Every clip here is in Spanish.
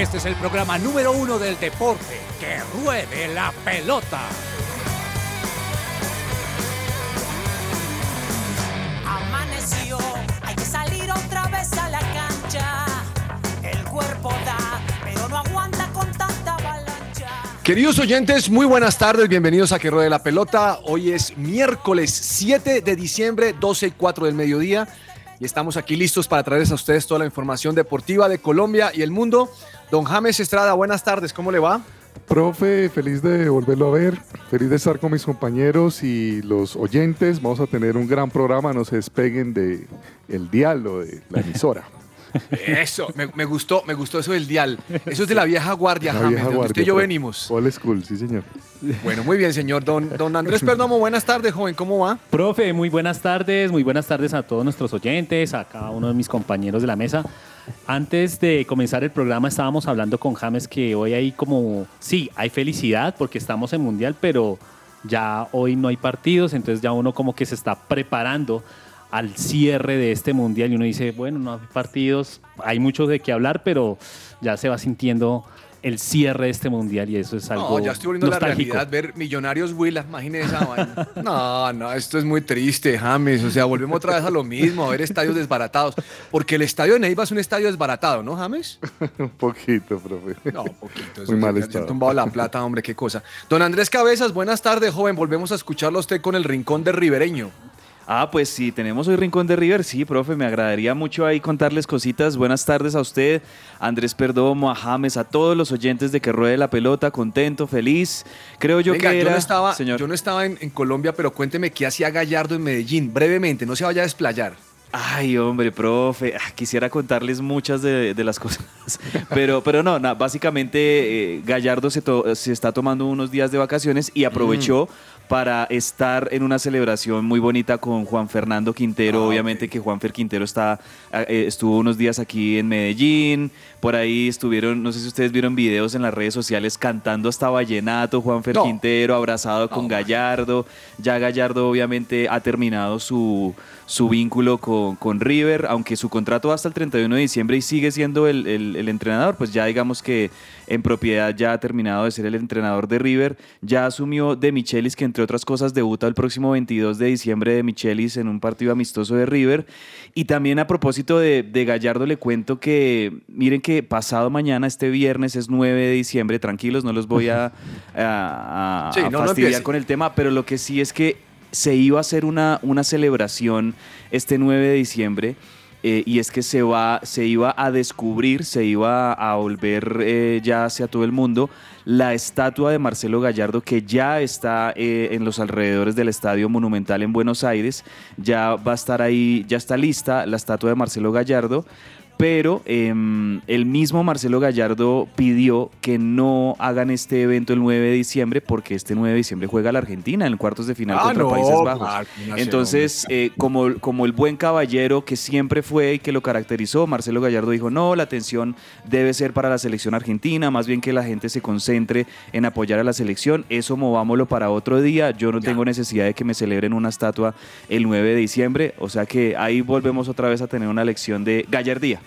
Este es el programa número uno del deporte. ¡Que ruede la pelota! Amaneció, hay que salir otra vez a la cancha. El cuerpo da, pero no aguanta con tanta avalancha. Queridos oyentes, muy buenas tardes, bienvenidos a Que Ruede la Pelota. Hoy es miércoles 7 de diciembre, 12 y 4 del mediodía, y estamos aquí listos para traerles a ustedes toda la información deportiva de Colombia y el mundo. Don James Estrada, buenas tardes, ¿cómo le va? Profe, feliz de volverlo a ver, feliz de estar con mis compañeros y los oyentes. Vamos a tener un gran programa, no se despeguen de el diálogo de la emisora. Eso, me, me gustó, me gustó eso del dial. Eso es de la vieja guardia, La James, vieja donde guardia, usted y yo profe. venimos. Old school, sí señor. Bueno, muy bien, señor. Don, don Andrés Perdomo, buenas tardes, joven, ¿cómo va? Profe, muy buenas tardes, muy buenas tardes a todos nuestros oyentes, a cada uno de mis compañeros de la mesa. Antes de comenzar el programa estábamos hablando con James que hoy hay como, sí, hay felicidad porque estamos en Mundial, pero ya hoy no hay partidos, entonces ya uno como que se está preparando al cierre de este Mundial y uno dice, bueno, no hay partidos, hay mucho de qué hablar, pero ya se va sintiendo el cierre de este Mundial y eso es algo No, ya estoy volviendo a la nostálgico. realidad, ver Millonarios Huila, imagínese esa vaina. No, no, esto es muy triste, James. O sea, volvemos otra vez a lo mismo, a ver estadios desbaratados. Porque el estadio de Neiva es un estadio desbaratado, ¿no, James? un poquito, profe. No, poquito. Muy mal estado. tumbado la plata, hombre, qué cosa. Don Andrés Cabezas, buenas tardes, joven. Volvemos a escucharlo a usted con el rincón de Ribereño. Ah, pues sí, tenemos hoy Rincón de River, sí, profe, me agradaría mucho ahí contarles cositas. Buenas tardes a usted, Andrés Perdomo, a James, a todos los oyentes de Que Ruede la Pelota, contento, feliz. Creo yo Venga, que yo era... no estaba, señor. yo no estaba en, en Colombia, pero cuénteme qué hacía Gallardo en Medellín, brevemente, no se vaya a desplayar. Ay, hombre, profe, ah, quisiera contarles muchas de, de las cosas, pero, pero no, básicamente eh, Gallardo se está tomando unos días de vacaciones y aprovechó Mm. Para estar en una celebración muy bonita con Juan Fernando Quintero, Ah, obviamente que Juanfer Quintero está, eh, estuvo unos días aquí en Medellín, por ahí estuvieron, no sé si ustedes vieron videos en las redes sociales cantando hasta vallenato, No. Quintero abrazado con. Gallardo, ya Gallardo obviamente ha terminado su, su vínculo con, con River, aunque su contrato va hasta el 31 de diciembre y sigue siendo el, el- el entrenador, pues ya digamos que en propiedad ya ha terminado de ser el entrenador de River, ya asumió de Michelis, que entre otras cosas debuta el próximo 22 de diciembre de Michelis en un partido amistoso de River. Y también a propósito de, de Gallardo le cuento que, miren que pasado mañana, este viernes es 9 de diciembre, tranquilos, no los voy a, a- a- Sí, a no, no fastidiar con el tema, pero lo que sí es que se iba a hacer una, una celebración este 9 de diciembre. eh, y es que se, va, se iba a descubrir, se iba a volver eh, ya hacia todo el mundo la estatua de Marcelo Gallardo que ya está eh, en los alrededores del Estadio Monumental en Buenos Aires. Ya va a estar ahí, ya está lista la estatua de Marcelo Gallardo. Pero em, el mismo Marcelo Gallardo pidió que no hagan este evento el 9 de diciembre porque este 9 de diciembre juega la Argentina en cuartos de final Ah, contra no, Países Bajos. Entonces, eh, como, como el buen caballero que siempre fue y que lo caracterizó, Marcelo Gallardo dijo, no, la atención debe ser para la selección argentina, más bien que la gente se concentre en apoyar a la selección, eso movámoslo para otro día, yo no tengo necesidad de que me celebren una estatua el 9 de diciembre, o sea que ahí volvemos otra vez a tener una lección de gallardía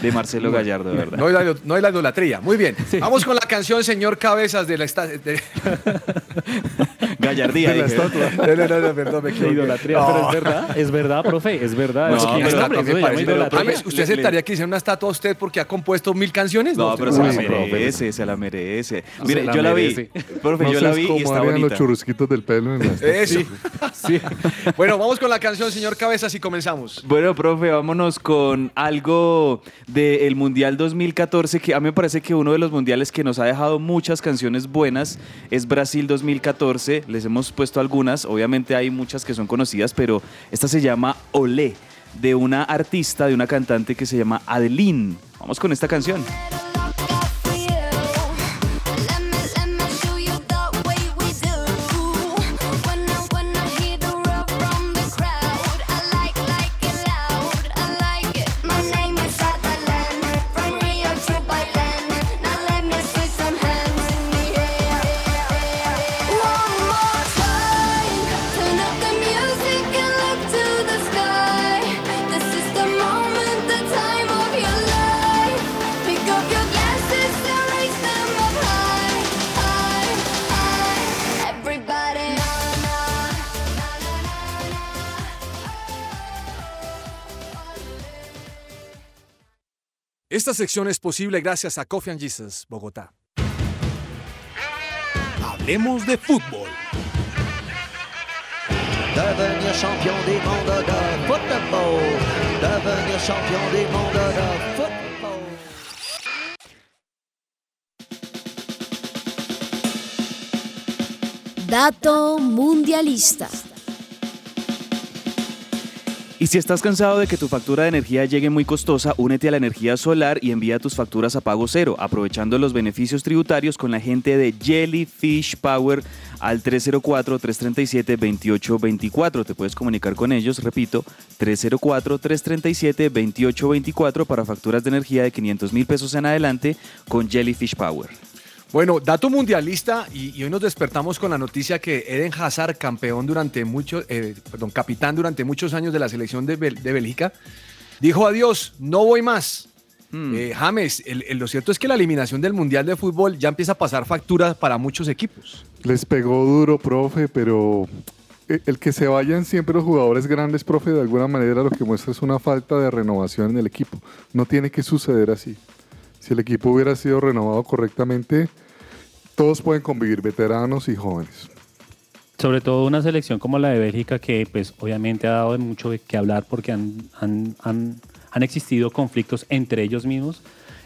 de Marcelo Gallardo, de ¿verdad? No hay, la, no hay la idolatría. Muy bien. Vamos con la canción Señor Cabezas de la de- Gallardía. De la dije. estatua. No, no, no, no, perdón, me La equivoqué. idolatría, No. pero es verdad, es verdad, profe, es verdad. No, me parece- idolatría. James, ¿usted aceptaría que hiciera una estatua a usted porque ha compuesto mil canciones? No, pero se la profe. merece, se la merece. Mire, yo la vi, profe, yo la vi y como está harían los churrusquitos del pelo en la estatua. Eso. Sí. Bueno, vamos con la canción Señor Cabezas y comenzamos. Bueno, profe, vámonos con algo del Mundial 2014, que a mí me parece que uno de los mundiales que nos ha dejado muchas canciones buenas es Brasil 2014. Les hemos puesto algunas, obviamente hay muchas que son conocidas, pero esta se llama Olé, de una artista, de una cantante que se llama Adeline. Vamos con esta canción. Esta sección es posible gracias a Coffee and Jesus, Bogotá. Hablemos de fútbol. Devenir champion de. Devenir champion de. Dato mundialista. Y si estás cansado de que tu factura de energía llegue muy costosa, únete a la energía solar y envía tus facturas a pago cero, aprovechando los beneficios tributarios con la gente de Jellyfish Power al 304-337-2824. Te puedes comunicar con ellos, repito, 304-337-2824 para facturas de energía de 500 mil pesos en adelante con Jellyfish Power. Bueno, dato mundialista, y, y hoy nos despertamos con la noticia que Eden Hazard, campeón durante mucho, eh, perdón, capitán durante muchos años de la selección de, Bel- de Bélgica, dijo adiós, no voy más. Hmm. Eh, James, el- el- lo cierto es que la eliminación del Mundial de Fútbol ya empieza a pasar factura para muchos equipos. Les pegó duro, profe, pero eh, el que se vayan siempre los jugadores grandes, profe, de alguna manera lo que muestra es una falta de renovación en el equipo. No tiene que suceder así. Si el equipo hubiera sido renovado correctamente, todos pueden convivir, veteranos y jóvenes. Sobre todo una selección como la de Bélgica que pues obviamente ha dado mucho qué hablar porque han, han, han, han existido conflictos entre ellos mismos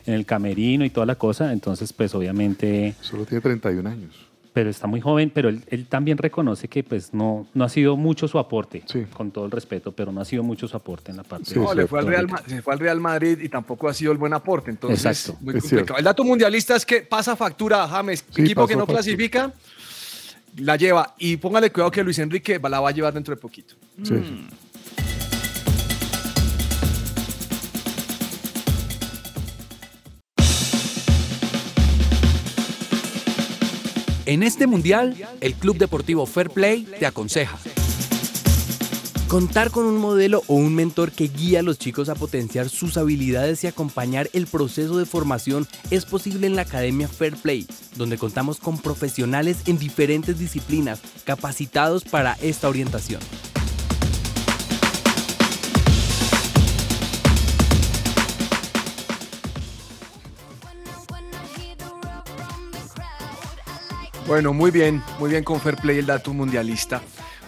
en el camerino y toda la cosa, entonces pues obviamente, Solo tiene 31 años. Pero está muy joven, pero él, él también reconoce que pues no, no ha sido mucho su aporte, Sí. con todo el respeto, pero no ha sido mucho su aporte en la parte Sí, de No, le fue, al Real, se fue al Real Madrid y tampoco ha sido el buen aporte. Entonces, Exacto. muy complicado. El dato mundialista es que pasa factura, James. Sí, equipo que no factura. clasifica, la lleva. Y póngale cuidado que Luis Enrique la va a llevar dentro de poquito. Sí. En este mundial, el Club Deportivo Fair Play te aconseja. Contar con un modelo o un mentor que guíe a los chicos a potenciar sus habilidades y acompañar el proceso de formación es posible en la Academia Fair Play, donde contamos con profesionales en diferentes disciplinas capacitados para esta orientación. Bueno, muy bien, muy bien con Fair Play el dato mundialista.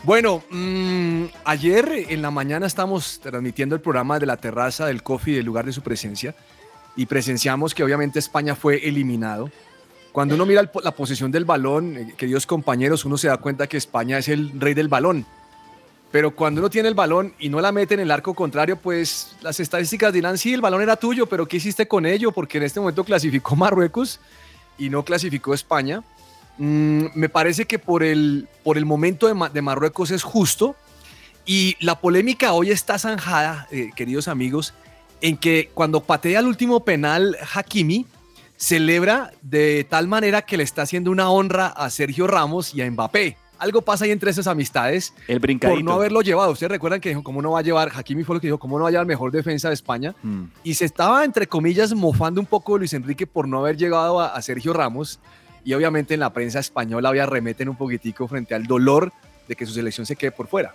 Bueno, mm, ayer en la mañana estamos transmitiendo el programa de la terraza del coffee del lugar de su presencia y presenciamos que obviamente España fue eliminado. Cuando uno mira la posesión del balón, eh, queridos compañeros, uno se da cuenta que España es el rey del balón. Pero cuando uno tiene el balón y no la mete en el arco contrario, pues las estadísticas dirán, sí, el balón era tuyo, pero ¿qué hiciste con ello? Porque en este momento clasificó Marruecos y no clasificó España. Mm, me parece que por el, por el momento de, Ma- de Marruecos es justo y la polémica hoy está zanjada, eh, queridos amigos, en que cuando patea el último penal Hakimi, celebra de tal manera que le está haciendo una honra a Sergio Ramos y a Mbappé. Algo pasa ahí entre esas amistades El brincadito. por no haberlo llevado. Ustedes recuerdan que dijo, ¿cómo no va a llevar? Hakimi fue lo que dijo, ¿cómo no va a llevar mejor defensa de España? Mm. y se estaba, entre comillas, mofando un poco de Luis Enrique por no haber llegado a, a Sergio Ramos. Y obviamente en la prensa española había remeten un poquitico frente al dolor de que su selección se quede por fuera.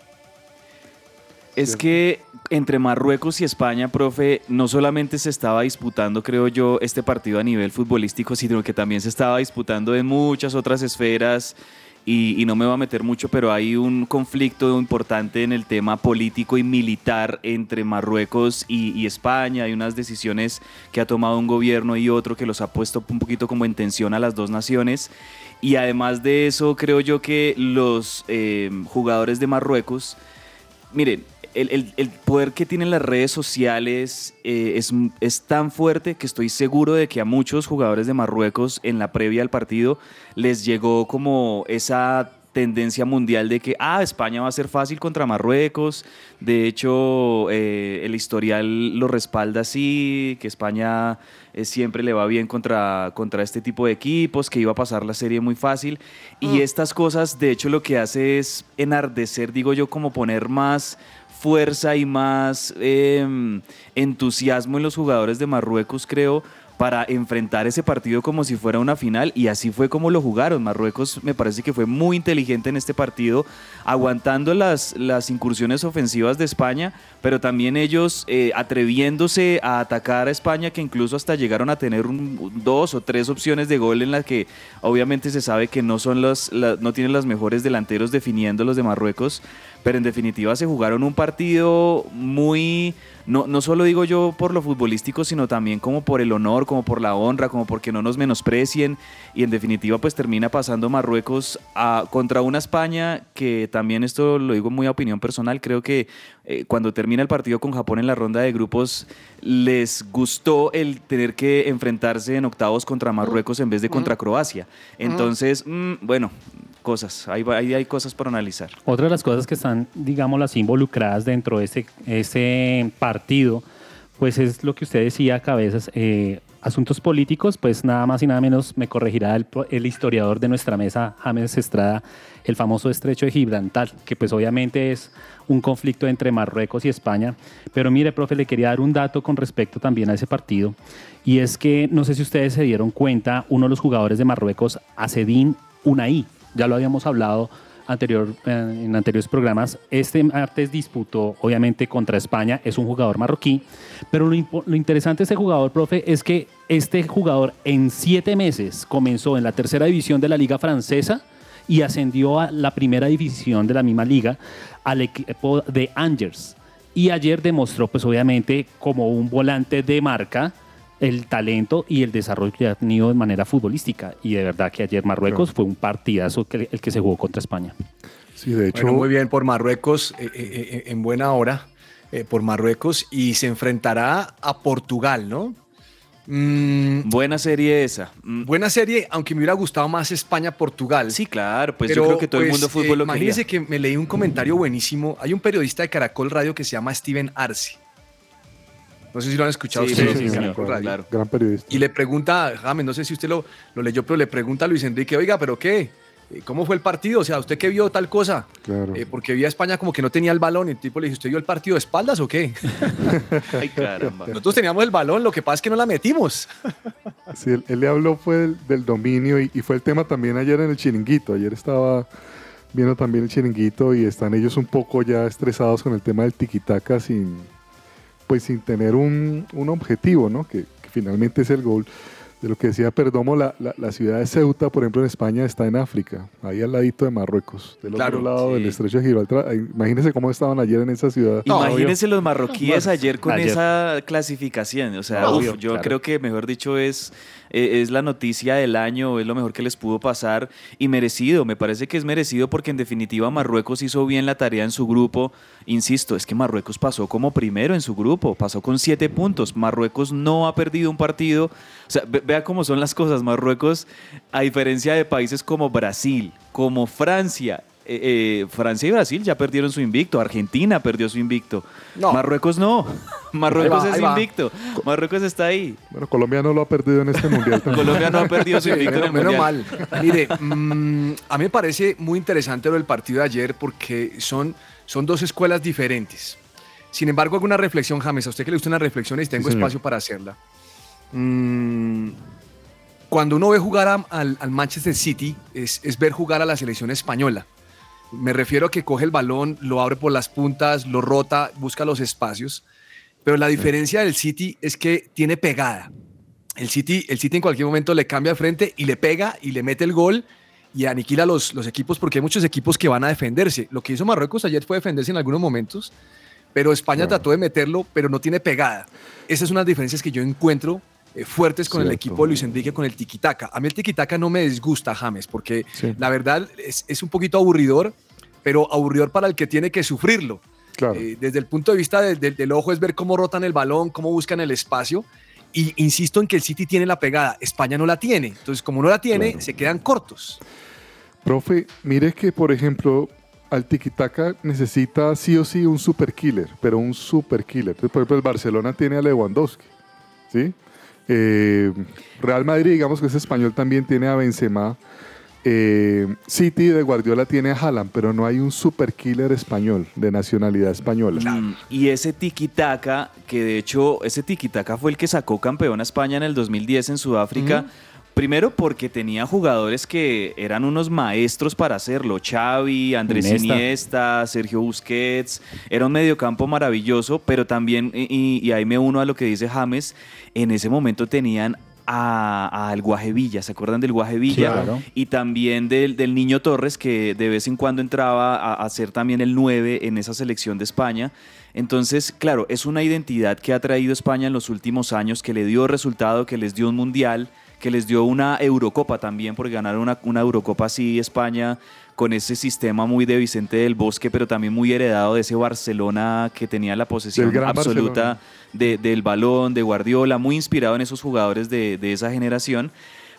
Es que entre Marruecos y España, profe, no solamente se estaba disputando, creo yo, este partido a nivel futbolístico, sino que también se estaba disputando en muchas otras esferas. Y, no me voy a meter mucho, pero hay un conflicto importante en el tema político y militar entre Marruecos y, y España. Hay unas decisiones que ha tomado un gobierno y otro que los ha puesto un poquito como en tensión a las dos naciones. Y además de eso, creo yo que los eh, jugadores de Marruecos miren, el, el- el poder que tienen las redes sociales eh, es, es tan fuerte que estoy seguro de que a muchos jugadores de Marruecos en la previa al partido les llegó como esa tendencia mundial de que, ah, España va a ser fácil contra Marruecos. De hecho, eh, el historial lo respalda así, que España eh, siempre le va bien contra, contra este tipo de equipos, que iba a pasar la serie muy fácil. Y estas cosas, de hecho, lo que hace es enardecer, digo yo, como poner más fuerza y más eh, entusiasmo en los jugadores de Marruecos, creo, para enfrentar ese partido como si fuera una final y así fue como lo jugaron. Marruecos me parece que fue muy inteligente en este partido, aguantando las, las incursiones ofensivas de España, pero también ellos eh, atreviéndose a atacar a España, que incluso hasta llegaron a tener un- dos o tres opciones de gol en las que obviamente se sabe que no son los, no tienen los mejores delanteros definiendo los de Marruecos, pero en definitiva se jugaron un partido muy, no, no solo digo yo por lo futbolístico, sino también como por el honor, como por la honra, como porque no nos menosprecien. Y en definitiva pues termina pasando Marruecos a- contra una España que también esto lo digo muy a opinión personal, creo que eh, cuando termina el partido con Japón en la ronda de grupos les gustó el tener que enfrentarse en octavos contra Marruecos en vez de contra Croacia. Entonces, mm, bueno, cosas, ahí, hay cosas por analizar. Otra de las cosas que están, digámoslo así, involucradas dentro de ese, ese partido, pues es lo que usted decía, Cabezas, eh, asuntos políticos, pues nada más y nada menos me corregirá el, el historiador de nuestra mesa, James Estrada, el famoso estrecho de Gibraltar, que pues obviamente es un conflicto entre Marruecos y España. Pero mire, profe, le quería dar un dato con respecto también a ese partido, y es que no sé si ustedes se dieron cuenta, uno de los jugadores de Marruecos, Acedín Unai, ya lo habíamos hablado anterior, en anteriores programas. Este martes disputó, obviamente, contra España. Es un jugador marroquí. Pero lo, lo interesante de este jugador, profe, es que este jugador en siete meses comenzó en la tercera división de la Liga Francesa y ascendió a la primera división de la misma liga al equipo de Angers. Y ayer demostró, pues obviamente, como un volante de marca, el talento y el desarrollo que ha tenido de manera futbolística. Y de verdad que ayer Marruecos fue un partidazo que, el que se jugó contra España. Sí, de hecho, Bueno, muy bien por Marruecos, eh, eh, eh, en buena hora, eh, por Marruecos, y se enfrentará a Portugal, ¿no? Mm, Buena serie esa. Mm, buena serie, aunque me hubiera gustado más España-Portugal. Sí, claro, pues Pero, yo creo que todo el pues, mundo fútbol eh, lo quería. Imagínense que me leí un comentario buenísimo. Hay un periodista de Caracol Radio que se llama Steven Arce. No sé si lo han escuchado Sí, ustedes sí, sí, Caracol señor, Radio. claro. gran periodista. Y le pregunta, James, no sé si usted lo, lo leyó, pero le pregunta a Luis Enrique, oiga, ¿pero qué? Eh, ¿Cómo fue el partido? O sea, ¿usted qué vio tal cosa? Claro. Eh, porque vi a España como que no tenía el balón. Y el tipo le dice, ¿usted vio el partido de espaldas o qué? Ay, caramba. Nosotros teníamos el balón, lo que pasa es que no la metimos. Sí, él, él le habló fue del, del dominio y, y fue el tema también ayer en el chiringuito. Ayer estaba viendo también el chiringuito y están ellos un poco ya estresados con el tema del tiquitaca sin, pues sin tener un, un objetivo, ¿no? Que, que finalmente es el gol. De lo que decía Perdomo, la, la, la ciudad de Ceuta, por ejemplo, en España está en África, ahí al ladito de Marruecos, del Claro, otro lado sí. del estrecho de Gibraltar. Imagínense cómo estaban ayer en esa ciudad. Imagínense los marroquíes ayer con ayer. esa clasificación. O sea, Obvio, uf, yo claro. creo que, mejor dicho, es, eh, es la noticia del año, es lo mejor que les pudo pasar y merecido. Me parece que es merecido porque, en definitiva, Marruecos hizo bien la tarea en su grupo. Insisto, es que Marruecos pasó como primero en su grupo, pasó con siete puntos. Marruecos no ha perdido un partido. Vea cómo son las cosas. Marruecos, a diferencia de países como Brasil, como Francia, eh, eh, Francia y Brasil ya perdieron su invicto. Argentina perdió su invicto. No. Marruecos no. Marruecos va, es va. invicto. Marruecos está ahí. Bueno, Colombia no lo ha perdido en este mundial. también. Colombia no ha perdido su Sí, invicto en menos, el menos mundial. mal. Mire, mm, a mí me parece muy interesante lo del partido de ayer porque son, son dos escuelas diferentes. Sin embargo, hago una reflexión, James. A usted que le gusta una reflexión y tengo Sí, espacio para hacerla. Mm, cuando uno ve jugar a- al, al Manchester City, es, es ver jugar a la selección española. Me refiero a que coge el balón, lo abre por las puntas, lo rota, busca los espacios. Pero la diferencia del City es que tiene pegada. El City, el City en cualquier momento le cambia de frente y le pega y le mete el gol y aniquila los, los equipos porque hay muchos equipos que van a defenderse. Lo que hizo Marruecos ayer fue defenderse en algunos momentos, pero España Claro. trató de meterlo, pero no tiene pegada. Esas son las diferencias que yo encuentro eh, fuertes con el equipo de Luis Enrique, con el tiquitaca. A mí el tiquitaca no me disgusta, James, porque Sí. la verdad es, es un poquito aburridor, pero aburridor para el que tiene que sufrirlo. Claro. Eh, desde el punto de vista de- de- del ojo es ver cómo rotan el balón, cómo buscan el espacio. Y insisto en que el City tiene la pegada, España no la tiene. Entonces, como no la tiene, Claro. se quedan cortos. Profe, mire que, por ejemplo, al tiquitaca necesita sí o sí un super killer, pero un super killer. Por ejemplo, el Barcelona tiene a Lewandowski, ¿sí? Eh, Real Madrid, digamos que es español, también tiene a Benzema, eh, City de Guardiola tiene a Haaland, pero no hay un super killer español de nacionalidad española. Mm, Y ese tiki-taka, que de hecho ese tiki-taka fue el que sacó campeón a España en el 2010 en Sudáfrica. Primero porque tenía jugadores que eran unos maestros para hacerlo. Xavi, Andrés Iniesta. Iniesta, Sergio Busquets. Era un mediocampo maravilloso, pero también, y, y ahí me uno a lo que dice James, en ese momento tenían a- al Guaje Villa, ¿se acuerdan del Guaje Villa? Claro. Y también del, del Niño Torres, que de vez en cuando entraba a, a ser también el 9 en esa selección de España. Entonces, claro, es una identidad que ha traído España en los últimos años, que le dio resultado, que les dio un mundial, que les dio una Eurocopa también, porque ganaron una, una Eurocopa así España con ese sistema muy de Vicente del Bosque, pero también muy heredado de ese Barcelona que tenía la posesión absoluta de- del balón, de Guardiola, muy inspirado en esos jugadores de, de esa generación.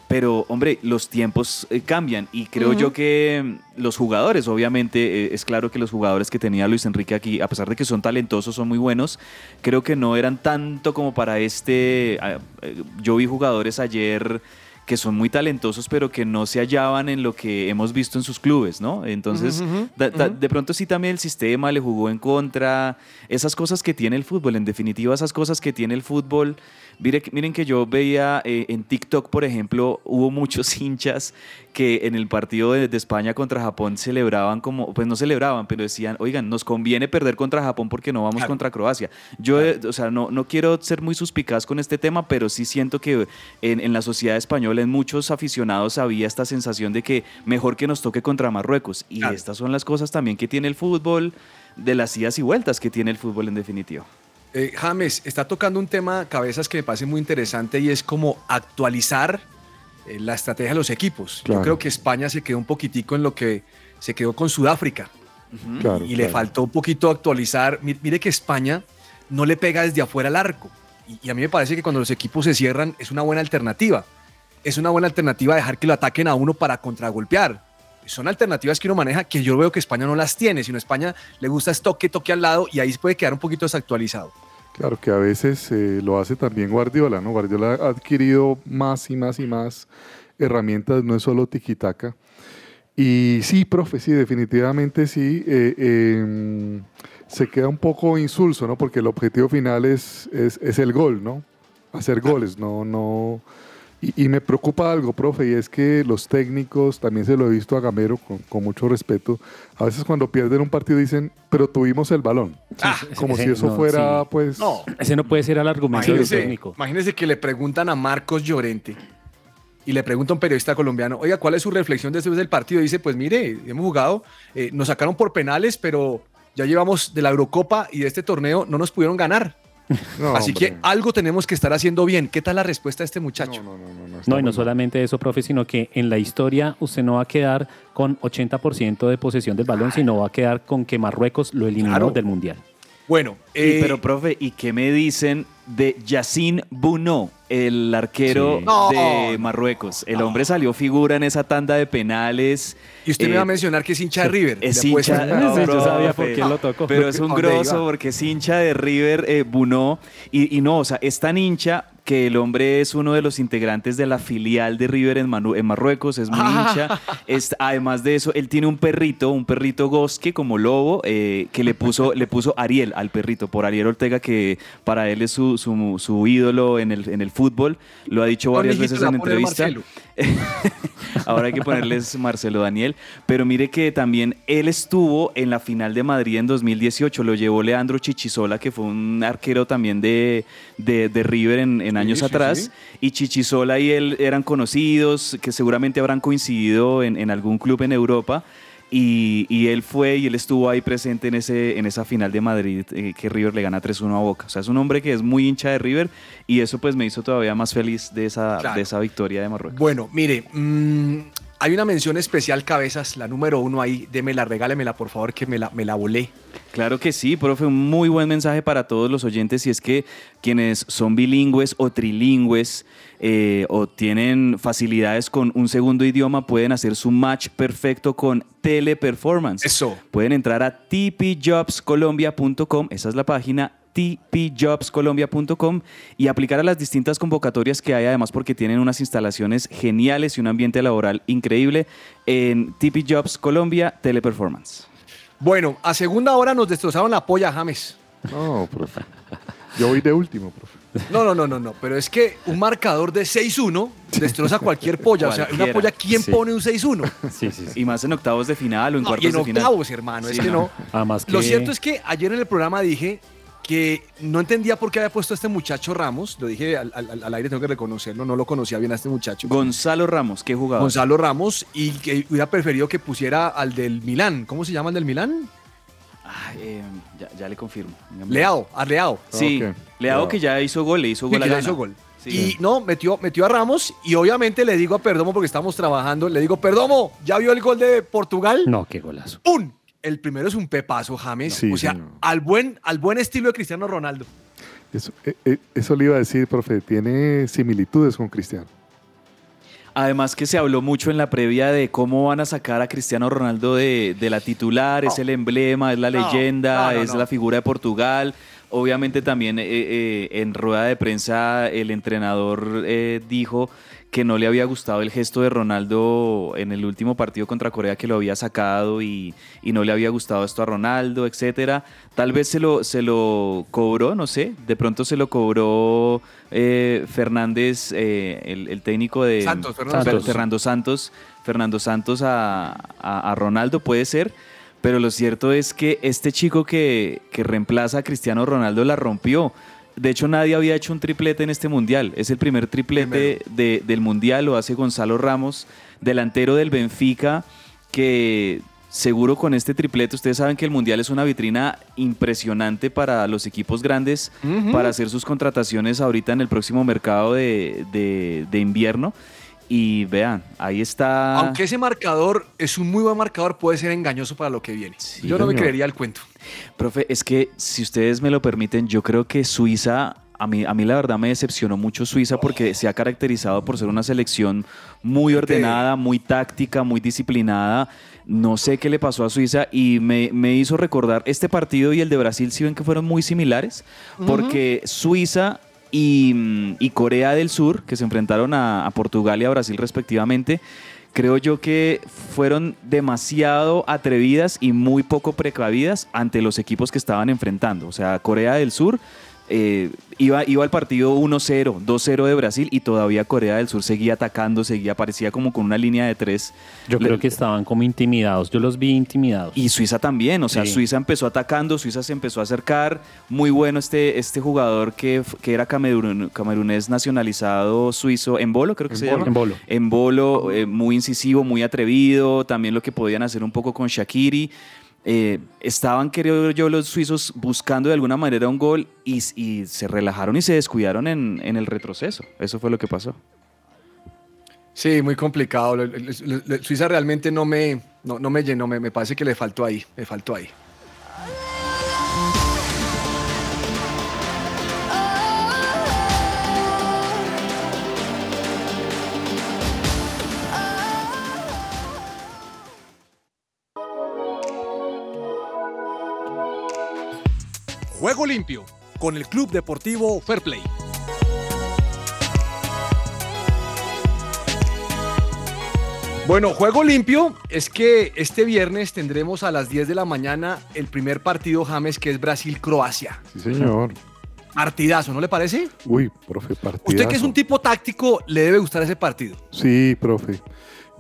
Pero, hombre, los tiempos eh, cambian y creo yo que mm, los jugadores, obviamente, eh, es claro que los jugadores que tenía Luis Enrique aquí, a pesar de que son talentosos, son muy buenos, creo que no eran tanto como para este... ah, eh, yo vi jugadores ayer que son muy talentosos, pero que no se hallaban en lo que hemos visto en sus clubes, ¿no? Entonces, de pronto sí también el sistema le jugó en contra, esas cosas que tiene el fútbol, en definitiva esas cosas que tiene el fútbol. Miren que yo veía eh, en TikTok, por ejemplo, hubo muchos hinchas que en el partido de, de España contra Japón celebraban como, pues no celebraban, pero decían, oigan, nos conviene perder contra Japón porque no vamos Claro. contra Croacia. Yo, eh, o sea, no, no quiero ser muy suspicaz con este tema, pero sí siento que en, en la sociedad española, en muchos aficionados había esta sensación de que mejor que nos toque contra Marruecos. Y Claro. estas son las cosas también que tiene el fútbol, de las idas y vueltas que tiene el fútbol en definitiva. Eh, James, está tocando un tema, cabezas, que me parece muy interesante y es como actualizar eh, la estrategia de los equipos. Claro. Yo creo que España se quedó un poquitico en lo que se quedó con Sudáfrica Claro, y le faltó un poquito actualizar. Mi- Mire que España no le pega desde afuera al arco y, y a mí me parece que cuando los equipos se cierran es una buena alternativa. Es una buena alternativa dejar que lo ataquen a uno para contragolpear. Son alternativas que uno maneja que yo veo que España no las tiene, sino España le gusta es toque, toque al lado y ahí se puede quedar un poquito desactualizado. Claro que a veces eh, lo hace también Guardiola, ¿no? Guardiola ha adquirido más y más y más herramientas, no es solo tiquitaca. Y sí, profe, sí, definitivamente sí. eh, eh, se queda un poco insulso, ¿no? Porque el objetivo final es, es, es el gol, ¿no? Hacer goles, no, no. Y, y me preocupa algo, profe, y es que los técnicos, también se lo he visto a Gamero con, con mucho respeto, a veces cuando pierden un partido dicen, pero tuvimos el balón. Como sí, si eso no, fuera, sí. pues... No, Ese no puede ser el argumento del Imagínese, técnico. imagínese que le preguntan a Marcos Llorente y le pregunta a un periodista colombiano, oiga, ¿cuál es su reflexión después del partido? Y dice, pues mire, hemos jugado, eh, nos sacaron por penales, pero ya llevamos de la Eurocopa y de este torneo no nos pudieron ganar. No, Así que algo tenemos que estar haciendo bien. ¿Qué tal la respuesta de este muchacho? No, no, no, no, no, está No, y no solamente eso, profe, sino que en la historia usted no va a quedar con 80% de posesión del balón, sino va a quedar con que Marruecos lo eliminó Claro. del Mundial. Bueno, Y, eh, pero, profe, ¿y qué me dicen de Yacine Bouno, el arquero Sí. No, de no, Marruecos? El hombre salió figura en esa tanda de penales. y usted me eh, va a mencionar que es hincha de River. Es hincha, Sí, yo profe, sabía por qué lo tocó. Pero es un ¿Dónde grosso iba? porque es hincha de River, eh, Bunó. Y, y no, o sea, es tan hincha que el hombre es uno de los integrantes de la filial de River en, Manu- en Marruecos, es muy hincha. Es, además de eso, él tiene un perrito, un perrito gosque como lobo, eh, que le puso, le puso Ariel al perrito, por Ariel Ortega, que para él es su, su- su ídolo en el, en el fútbol. Lo ha dicho varias veces en entrevista. Ahora hay que ponerles Marcelo Daniel. Pero mire que también él estuvo en la final de Madrid en 2018. Lo llevó Leandro Chichisola, que fue un arquero también de, de- de River en, en años sí, atrás. sí. Y Chichisola y él eran conocidos, que seguramente habrán coincidido en, en algún club en Europa. Y, y él fue y él estuvo ahí presente en, ese, en esa final de Madrid eh, que River le gana 3-1 a Boca. O sea, es un hombre que es muy hincha de River y eso pues me hizo todavía más feliz de esa, Claro. de esa victoria de Marruecos. Bueno, mire, mm, hay una mención especial, cabezas, la número uno ahí, démela, regálemela, por favor, que me la, me la volé. Claro que sí, profe, un muy buen mensaje para todos los oyentes y es que quienes son bilingües o trilingües eh, o tienen facilidades con un segundo idioma pueden hacer su match perfecto con Teleperformance. Eso. Pueden entrar a tpjobscolombia.com, esa es la página tpjobscolombia.com y aplicar a las distintas convocatorias que hay, además porque tienen unas instalaciones geniales y un ambiente laboral increíble en TP Jobs Colombia Teleperformance. Bueno, a segunda hora nos destrozaron la polla, James. No, profe. Yo voy de último, profe. No, no, no, no, no. Pero es que un marcador de 6-1 destroza cualquier polla. O sea, una polla, ¿quién Sí. pone un 6-1? Sí, sí, sí. Y más en octavos de final o en No, y cuartos en de final. octavos, hermano. es que no. no. Además que... Lo cierto es que ayer en el programa dije que no entendía por qué había puesto a este muchacho Ramos. Lo dije al, al- al aire, tengo que reconocerlo. No lo conocía bien a este muchacho. Gonzalo Ramos, qué jugador. Gonzalo Ramos. Y que hubiera preferido que pusiera al del Milán. ¿Cómo se llama el del Milán? Ay, eh, ya, ya le confirmo. Leao, a Leao. Sí, Ok. Leao Leao. que ya hizo gol, le hizo gol a ya hizo gol. Sí. Y no, metió, metió a Ramos y obviamente le digo a Perdomo porque estamos trabajando, le digo, Perdomo, ¿ya vio el gol de Portugal? No, qué golazo. ¡Pum! El primero es un pepazo, James. Sí, o sea, señor. al buen, al buen estilo de Cristiano Ronaldo. Eso, eh, eh, eso le iba a decir, profe. Tiene similitudes con Cristiano. Además que se habló mucho en la previa de cómo van a sacar a Cristiano Ronaldo de, de la titular, es el emblema, es la No, leyenda, no, es la figura de Portugal. Obviamente también eh, eh, en rueda de prensa el entrenador eh, dijo que no le había gustado el gesto de Ronaldo en el último partido contra Corea que lo había sacado y, y no le había gustado esto a Ronaldo, etcétera. Tal vez se lo, se lo cobró, no sé, de pronto se lo cobró eh, Fernández, eh, el, el técnico de Santos, Fernando Fer- Santos. Fernando Santos, Fernando Santos a, a- a Ronaldo, puede ser. Pero lo cierto es que este chico que, que reemplaza a Cristiano Ronaldo la rompió. De hecho, nadie había hecho un triplete en este mundial. Es el primer triplete de- del mundial, lo hace Gonzalo Ramos, delantero del Benfica, que seguro con este triplete, ustedes saben que el mundial es una vitrina impresionante para los equipos grandes, para hacer sus contrataciones ahorita en el próximo mercado de, de- de invierno. Y vean, ahí está. Aunque ese marcador es un muy buen marcador, puede ser engañoso para lo que viene. Yo no me creería el cuento. Profe, es que si ustedes me lo permiten, yo creo que Suiza, a mí, a mí la verdad me decepcionó mucho Suiza porque se ha caracterizado por ser una selección muy ordenada, muy táctica, muy disciplinada. No sé qué le pasó a Suiza y me, me hizo recordar este partido y el de Brasil, si ven que fueron muy similares, porque Suiza y, y Corea del Sur, que se enfrentaron a, a Portugal y a Brasil respectivamente, creo yo que fueron demasiado atrevidas y muy poco precavidas ante los equipos que estaban enfrentando. O sea, Corea del Sur eh, iba, iba al partido 1-0, 2-0 de Brasil y todavía Corea del Sur seguía atacando, seguía, parecía como con una línea de tres. Yo Le- creo que estaban como intimidados. Yo los vi intimidados. y Suiza también, o sea, Sí. Suiza empezó atacando, Suiza se empezó a acercar. Muy bueno este, este jugador que, que era camerun- camerunés nacionalizado suizo, en bolo creo que se llama. En bolo. En bolo, eh, muy incisivo, muy atrevido, también lo que podían hacer un poco con Shakiri. Eh, estaban, creo yo, los suizos buscando de alguna manera un gol y, se relajaron y se descuidaron en, el retroceso. Eso fue lo que pasó. Sí, muy complicado. Suiza realmente no me, no me llenó, me, me parece que le faltó ahí, me faltó ahí. Juego limpio con el Club Deportivo Fair Play. Bueno, juego limpio es que este viernes tendremos a las 10 de la mañana el primer partido James que es Brasil-Croacia. Sí, señor. Partidazo, ¿no le parece? Uy, profe, partidazo. Usted que es un tipo táctico, le debe gustar ese partido. Sí, profe.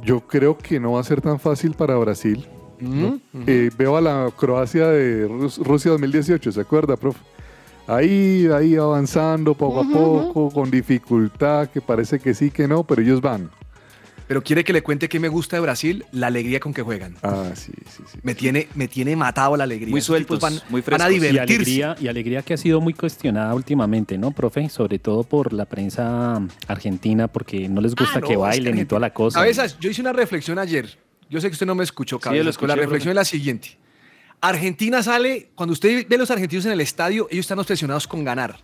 Yo creo que no va a ser tan fácil para Brasil. ¿No? Eh, veo a la Croacia de Rus- Rusia 2018, ¿se acuerda, profe? Ahí, ahí avanzando poco a poco, con dificultad, que parece que sí, que no, pero ellos van. Pero quiere que le cuente que me gusta de Brasil, la alegría con que juegan. Ah, sí, sí, sí. Me tiene, me tiene matado la alegría. Muy sueltos, van, muy van a frescos. Y divertirse. alegría, y alegría que ha sido muy cuestionada últimamente, ¿no, profe? Sobre todo por la prensa argentina, porque no les gusta Ah, no, que es bailen y toda la cosa. ¿Sabes? Yo hice una reflexión ayer. Yo sé que usted no me escuchó, Sí, pero la escuché, reflexión es la siguiente. Argentina sale, cuando usted ve a los argentinos en el estadio, ellos están obsesionados con ganar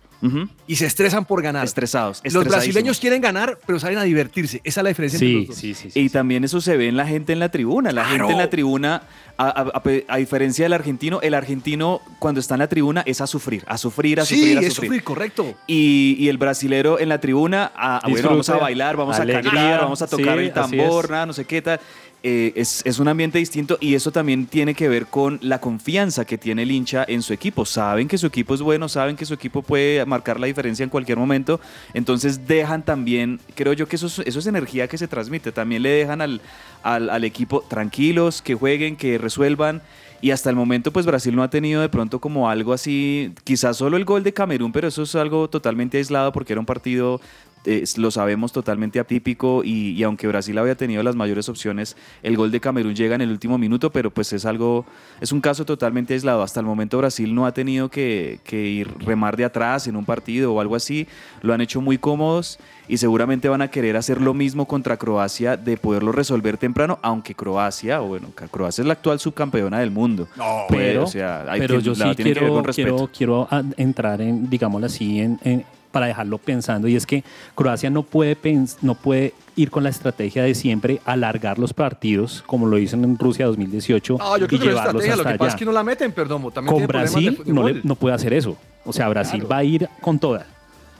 y se estresan por ganar. Estresados. Los brasileños quieren ganar, pero salen a divertirse. Esa es la diferencia entre Sí, los dos. sí, sí. sí, Y sí. también eso se ve en la gente en la tribuna. La gente en la tribuna, a, a- a pe- a diferencia del argentino, el argentino cuando está en la tribuna es a sufrir, a sufrir, a Sí, sufrir, a es sufrir. sufrir, correcto. Y, y el brasilero en la tribuna, a, a, bueno, vamos a bailar, vamos a cantar, vamos a tocar sí, el tambor, nada, no sé qué tal. Eh, es, es un ambiente distinto y eso también tiene que ver con la confianza que tiene el hincha en su equipo. Saben que su equipo es bueno, saben que su equipo puede marcar la diferencia en cualquier momento, entonces dejan también, creo yo que eso es, eso es energía que se transmite, también le dejan al, al, al equipo tranquilos, que jueguen, que resuelvan. Y hasta el momento, pues Brasil no ha tenido de pronto como algo así, quizás solo el gol de Camerún, pero eso es algo totalmente aislado porque era un partido, eh, lo sabemos, totalmente atípico y, y aunque Brasil había tenido las mayores opciones, el gol de Camerún llega en el último minuto, pero pues es algo, es un caso totalmente aislado. Hasta el momento Brasil no ha tenido que, que ir remar de atrás en un partido o algo así, lo han hecho muy cómodos y seguramente van a querer hacer lo mismo contra Croacia de poderlo resolver temprano, aunque Croacia, o bueno, Croacia es la actual subcampeona del mundo. No, pero, o sea, hay pero que- yo la sí quiero, quiero, quiero entrar en, digámoslo así, en, en- para dejarlo pensando, y es que Croacia no puede, pens- no puede ir con la estrategia de siempre alargar los partidos, como lo hizo en Rusia 2018, Ah, yo y creo que es llevarlos estrategia. Lo hasta que pasa allá. es que no la meten, perdón. También Con Brasil de- no, le- no puede hacer eso. O sea, Brasil Claro. va a ir con toda.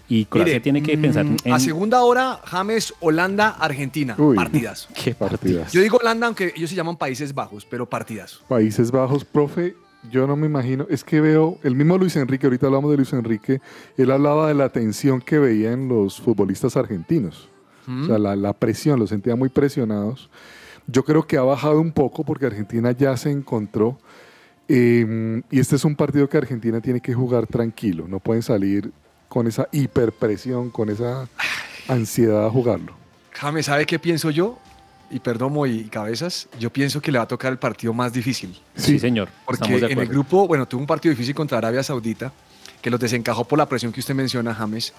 Y Croacia Mire, tiene que pensar mm, en... A segunda hora, James, Holanda, Argentina. Uy. Partidas. ¿Qué Partidas. Yo digo Holanda, aunque ellos se llaman Países Bajos, pero partidas. Países Bajos, profe, yo no me imagino, es que veo, el mismo Luis Enrique, ahorita hablamos de Luis Enrique, él hablaba de la tensión que veía en los futbolistas argentinos. O sea, la, la presión, los sentía muy presionados. Yo creo que ha bajado un poco porque Argentina ya se encontró. eh, y este es un partido que Argentina tiene que jugar tranquilo. No pueden salir con esa hiperpresión, con esa ansiedad a jugarlo. James, ¿sabe qué pienso yo? Y Perdomo y Cabezas, yo pienso que le va a tocar el partido más difícil. Sí, señor. Porque en el grupo, bueno, tuvo un partido difícil contra Arabia Saudita, que los desencajó por la presión que usted menciona, James.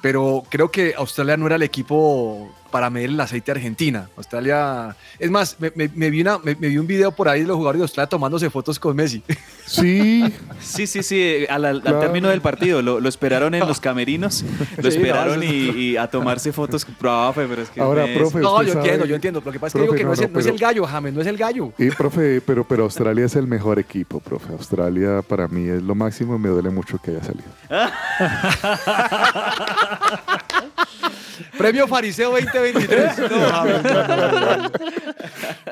Pero creo que Australia no era el equipo para medir el aceite a Argentina. Australia. Es más, me, me- me vi una- me- me vi un video por ahí de los jugadores de Australia tomándose fotos con Messi. Sí, Sí, sí, sí, eh, al, al- al Claro. término del partido lo, lo esperaron en los camerinos, lo Sí, esperaron no, y, y a tomarse fotos. Profe, pero es que Ahora, Messi- profe, No, yo sabe- entiendo, yo entiendo. Lo que pasa es que digo que no, no, es, no, es el gallo, James, no es el gallo. Y, profe, pero, pero Australia es el mejor equipo, profe. Australia para mí es lo máximo y me duele mucho que haya salido. Premio Fariseo 2023. No, James, no, no, no, no.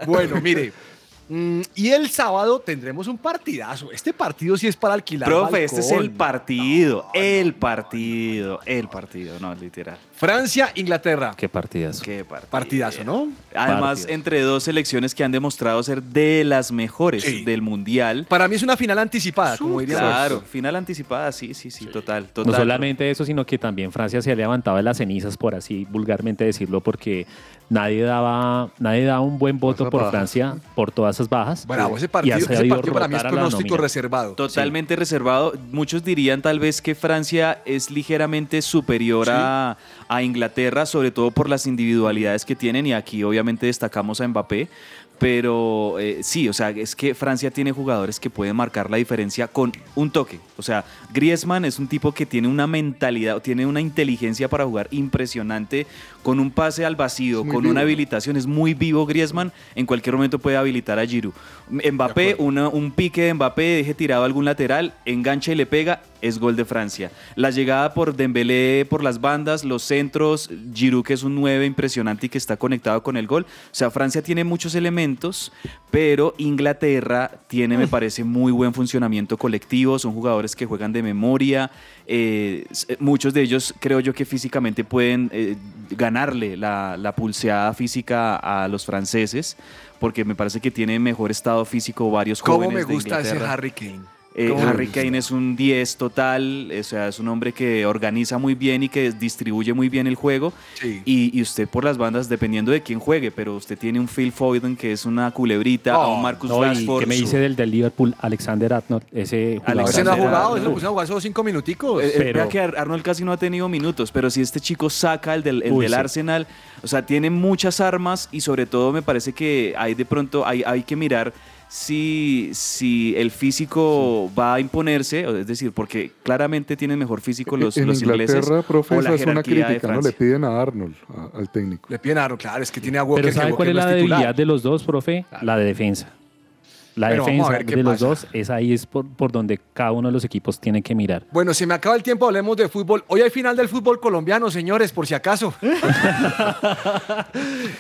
Bueno, mire. Mm, y el sábado tendremos un partidazo. Este partido sí es para alquilar. Profe, este es el partido, el partido, el partido, no, literal. Francia, Inglaterra. Qué partidazo. Qué. Partidazo, ¿no? Además, Partidazo. entre dos selecciones que han demostrado ser de las mejores Sí. del mundial. Para mí es una final anticipada, como diría Claro, final anticipada, sí, sí, sí, total, total. No solamente eso, sino que también Francia se ha levantado de las cenizas, por así vulgarmente decirlo, porque nadie daba, nadie daba un buen voto por. Francia por todas esas bajas. Bravo, ese partido, ha ese partido para mí es pronóstico reservado. Totalmente reservado. Muchos dirían tal vez que Francia es ligeramente superior a, a Inglaterra, sobre todo por las individualidades que tienen, y aquí obviamente destacamos a Mbappé. Pero eh, sí, o sea, es que Francia tiene jugadores que pueden marcar la diferencia con un toque. O sea, Griezmann es un tipo que tiene una mentalidad, tiene una inteligencia para jugar impresionante, con un pase al vacío, con vivo. una habilitación. Es muy vivo Griezmann, en cualquier momento puede habilitar a Giroud. Mbappé, una- un pique de Mbappé, deje tirado a algún lateral, engancha y le pega, es gol de Francia. La llegada por Dembélé por las bandas, los centros, Giroud que es un 9 impresionante y que está conectado con el gol. O sea, Francia tiene muchos elementos, pero Inglaterra tiene, me parece, muy buen funcionamiento colectivo. Son jugadores que juegan de memoria. Eh, s- muchos de ellos creo yo que físicamente pueden eh, ganarle la, la pulseada física a los franceses, porque me parece que tiene mejor estado físico varios jóvenes. ¿Cómo me de gusta ese Inglaterra. Harry Kane? Eh, ¿Cómo me Harry? Kane es un 10 total, o sea, es un hombre que organiza muy bien y que distribuye muy bien el juego. Sí. Y, y usted por las bandas, dependiendo de quién juegue, pero usted tiene un Phil Foden que es una culebrita, a Oh, un Marcus No, Rashford. que me dice del, del Liverpool, Alexander Arnold, ese jugador. Ese no ha Alexander jugado, Arnold. ese lo pusieron a jugar solo cinco minuticos. Eh, eh, pero- vea que Ar- Arnold casi no ha tenido minutos, pero si este chico saca el del, el Uy, del sí. Arsenal, o sea, tiene muchas armas y sobre todo me parece que hay de pronto, hay, hay que mirar si, si el físico va a imponerse, es decir, porque claramente tienen mejor físico los, en los ingleses. Inglaterra, profe, o la es una jerarquía de crítica, ¿no? Le piden a Arnold, a- al técnico. Le piden a Aaron, claro, es que tiene a Walker. Pero que ¿sabe cuál es la titular. debilidad de los dos, profe? La de defensa. La Bueno, defensa de los pasa. dos es ahí es por, por donde cada uno de los equipos tiene que mirar. Bueno, se me acaba el tiempo, hablemos de fútbol. Hoy hay final del fútbol colombiano, señores, por si acaso.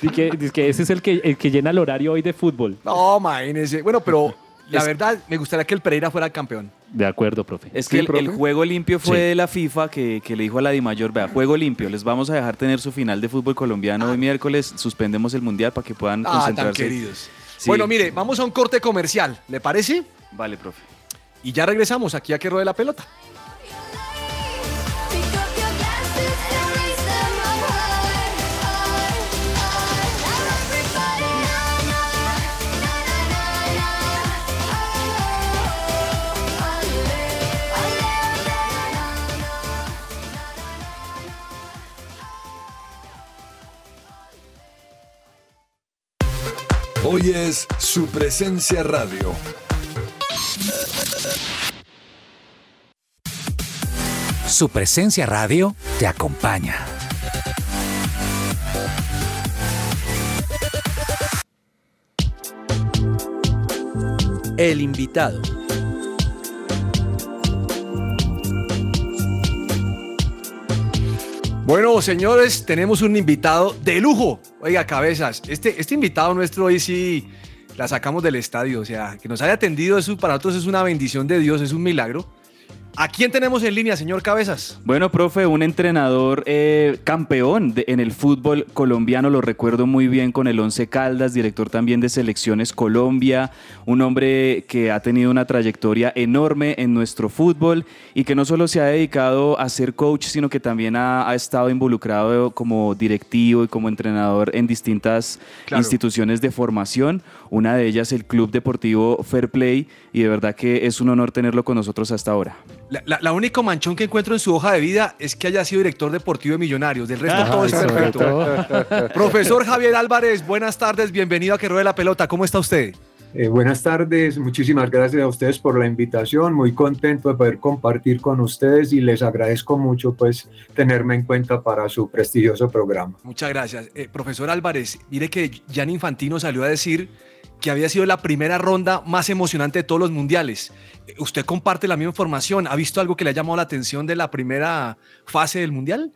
Y que, es que ese es el que, el que llena el horario hoy de fútbol. No, imagínense. Bueno, pero la Es- verdad, me gustaría que el Pereira fuera el campeón. De acuerdo, profe. Es Sí, que el, profe. el juego limpio fue Sí. de la FIFA que, que le dijo a la Dimayor, vea, juego limpio, les vamos a dejar tener su final de fútbol colombiano hoy miércoles, suspendemos el mundial para que puedan Ah, tan concentrarse. queridos. Sí. Bueno, mire, vamos a un corte comercial, ¿le parece? Vale, profe. Y ya regresamos aquí a que de la pelota. Hoy es su presencia radio. Su presencia radio te acompaña. El invitado. Bueno, señores, tenemos un invitado de lujo. Oiga, cabezas, este, este invitado nuestro hoy sí la sacamos del estadio. O sea, que nos haya atendido, eso para nosotros es una bendición de Dios, es un milagro. ¿A quién tenemos en línea, señor Cabezas? Bueno, profe, un entrenador eh, campeón de- en el fútbol colombiano, lo recuerdo muy bien con el Once Caldas, director también de Selecciones Colombia, un hombre que ha tenido una trayectoria enorme en nuestro fútbol y que no solo se ha dedicado a ser coach, sino que también ha, ha estado involucrado como directivo y como entrenador en distintas Claro. instituciones de formación, una de ellas el Club Deportivo Fair Play, y de verdad que es un honor tenerlo con nosotros hasta ahora. La, la- la único manchón que encuentro en su hoja de vida es que haya sido director deportivo de Millonarios. Del resto todo es perfecto. todo. Profesor Javier Álvarez, buenas tardes, bienvenido a Que Ruede la Pelota. ¿Cómo está usted? Eh, buenas tardes, muchísimas gracias a ustedes por la invitación, muy contento de poder compartir con ustedes y les agradezco mucho pues tenerme en cuenta para su prestigioso programa. Muchas gracias. Eh, profesor Álvarez, mire que Gianni Infantino salió a decir que había sido la primera ronda más emocionante de todos los mundiales. ¿Usted comparte la misma información? ¿Ha visto algo que le ha llamado la atención de la primera fase del mundial?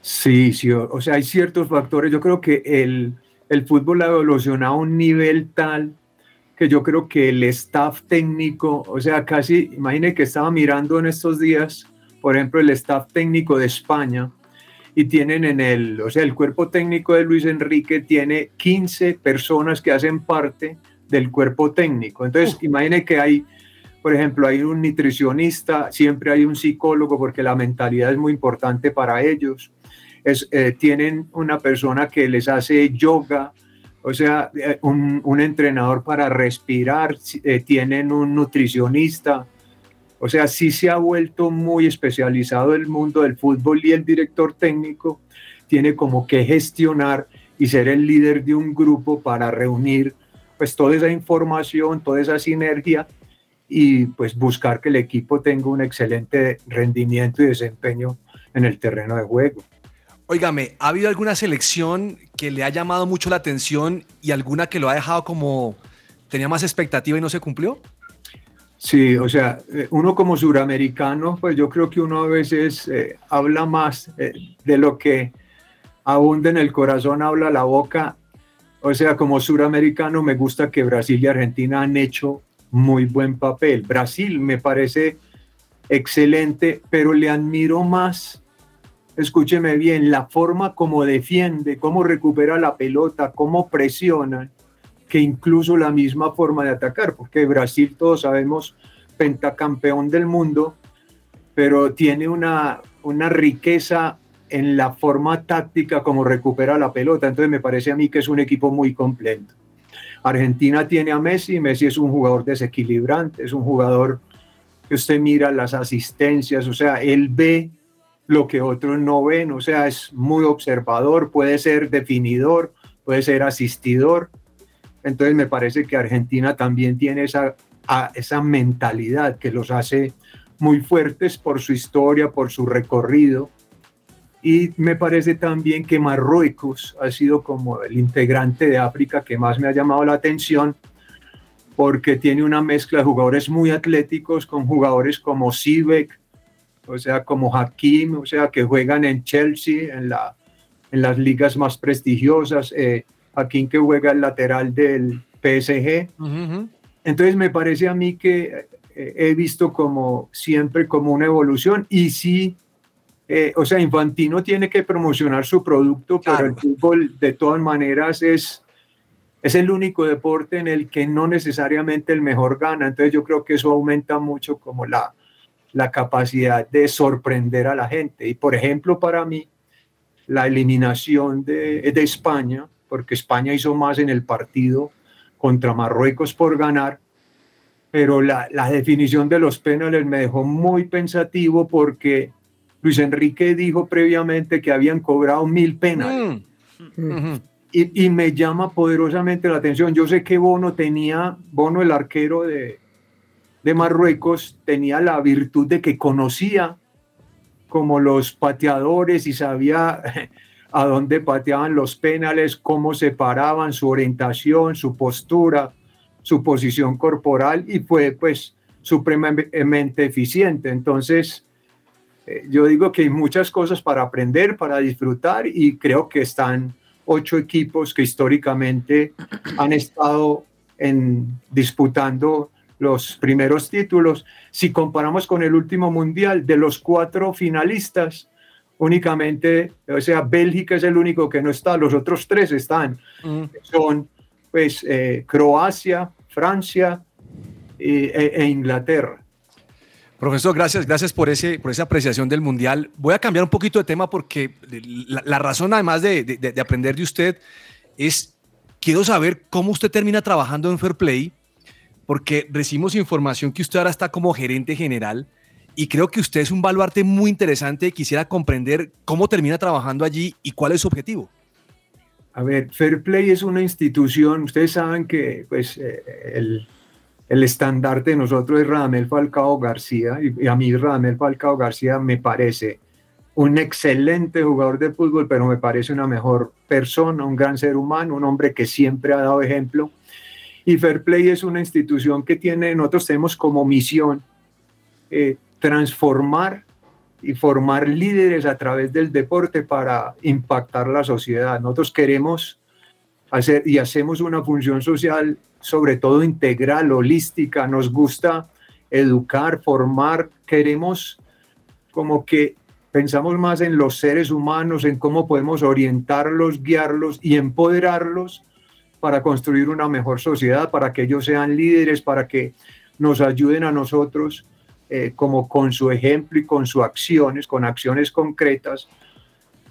Sí, sí, o sea, hay ciertos factores, yo creo que el, el fútbol ha evolucionado a un nivel tal que yo creo que el staff técnico, o sea, casi, imagine que estaba mirando en estos días, por ejemplo, el staff técnico de España, y tienen en el, o sea, el cuerpo técnico de Luis Enrique tiene 15 personas que hacen parte del cuerpo técnico. Entonces, imagine que hay, por ejemplo, hay un nutricionista, siempre hay un psicólogo porque la mentalidad es muy importante para ellos. Es, eh, tienen una persona que les hace yoga, o sea, eh, un, un entrenador para respirar, eh, tienen un nutricionista. O sea, sí se ha vuelto muy especializado el mundo del fútbol y el director técnico tiene como que gestionar y ser el líder de un grupo para reunir pues toda esa información, toda esa sinergia y pues buscar que el equipo tenga un excelente rendimiento y desempeño en el terreno de juego. Óigame, ¿ha habido alguna selección que le ha llamado mucho la atención y alguna que lo ha dejado como tenía más expectativa y no se cumplió? Sí, o sea, eh, uno como suramericano, pues yo creo que uno a veces eh, habla más eh, de lo que abunda en el corazón, habla la boca. O sea, como suramericano me gusta que Brasil y Argentina han hecho muy buen papel. Brasil me parece excelente, pero le admiro más, escúcheme bien, la forma como defiende, cómo recupera la pelota, cómo presiona que incluso la misma forma de atacar, porque Brasil todos sabemos pentacampeón del mundo, pero tiene una, una riqueza en la forma táctica como recupera la pelota, entonces me parece a mí que es un equipo muy completo. Argentina tiene a Messi, Messi es un jugador desequilibrante, es un jugador que usted mira las asistencias, o sea, él ve lo que otros no ven, o sea, es muy observador, puede ser definidor, puede ser asistidor, Entonces me parece que Argentina también tiene esa, esa mentalidad que los hace muy fuertes por su historia, por su recorrido. Y me parece también que Marruecos ha sido como el integrante de África que más me ha llamado la atención porque tiene una mezcla de jugadores muy atléticos con jugadores como Sivek, o sea, como Hakim, o sea, que juegan en Chelsea, en, la, en las ligas más prestigiosas. Eh, Hakim que juega el lateral del PSG. Entonces me parece a mí que eh, he visto como siempre como una evolución y sí, eh, o sea, Infantino tiene que promocionar su producto, pero el fútbol de todas maneras es es el único deporte en el que no necesariamente el mejor gana. Entonces yo creo que eso aumenta mucho como la, la capacidad de sorprender a la gente. Y por ejemplo, para mí, la eliminación de, de España, porque España hizo más en el partido contra Marruecos por ganar, pero la, la, definición de los penales me dejó muy pensativo porque Luis Enrique dijo previamente que habían cobrado mil penales. Mm. Y, me llama poderosamente la atención. Yo sé que Bono tenía, Bono el arquero de, de Marruecos, tenía la virtud de que conocía como los pateadores y sabía a dónde pateaban los penales, cómo se paraban, su orientación, su postura, su posición corporal y fue pues supremamente eficiente. Entonces, eh, yo digo que hay muchas cosas para aprender, para disfrutar y creo que están ocho equipos que históricamente han estado en, disputando los primeros títulos. Si comparamos con el último mundial, de los cuatro finalistas, únicamente, o sea, Bélgica es el único que no está, los otros tres están. Mm. Son pues eh, Croacia, Francia e, e Inglaterra. Profesor, gracias, gracias por, ese, por esa apreciación del Mundial. Voy a cambiar un poquito de tema porque la, razón, además de, aprender de usted, es quiero saber cómo usted termina trabajando en Fair Play, porque recibimos información que usted ahora está como gerente general y creo que usted es un baluarte muy interesante. Quisiera comprender cómo termina trabajando allí y cuál es su objetivo. A ver, Fair Play es una institución, ustedes saben que pues, eh, el el estandarte de nosotros es Radamel Falcao García y, a mí Radamel Falcao García me parece un excelente jugador de fútbol, pero me parece una mejor persona, un gran ser humano, un hombre que siempre ha dado ejemplo. Y Fair Play es una institución que tiene, nosotros tenemos como misión eh, transformar y formar líderes a través del deporte para impactar la sociedad. Nosotros queremos hacer y hacemos una función social sobre todo integral, holística, nos gusta educar, formar, queremos como que pensamos más en los seres humanos, en cómo podemos orientarlos, guiarlos y empoderarlos para construir una mejor sociedad, para que ellos sean líderes, para que nos ayuden a nosotros eh, como con su ejemplo y con sus acciones, con acciones concretas,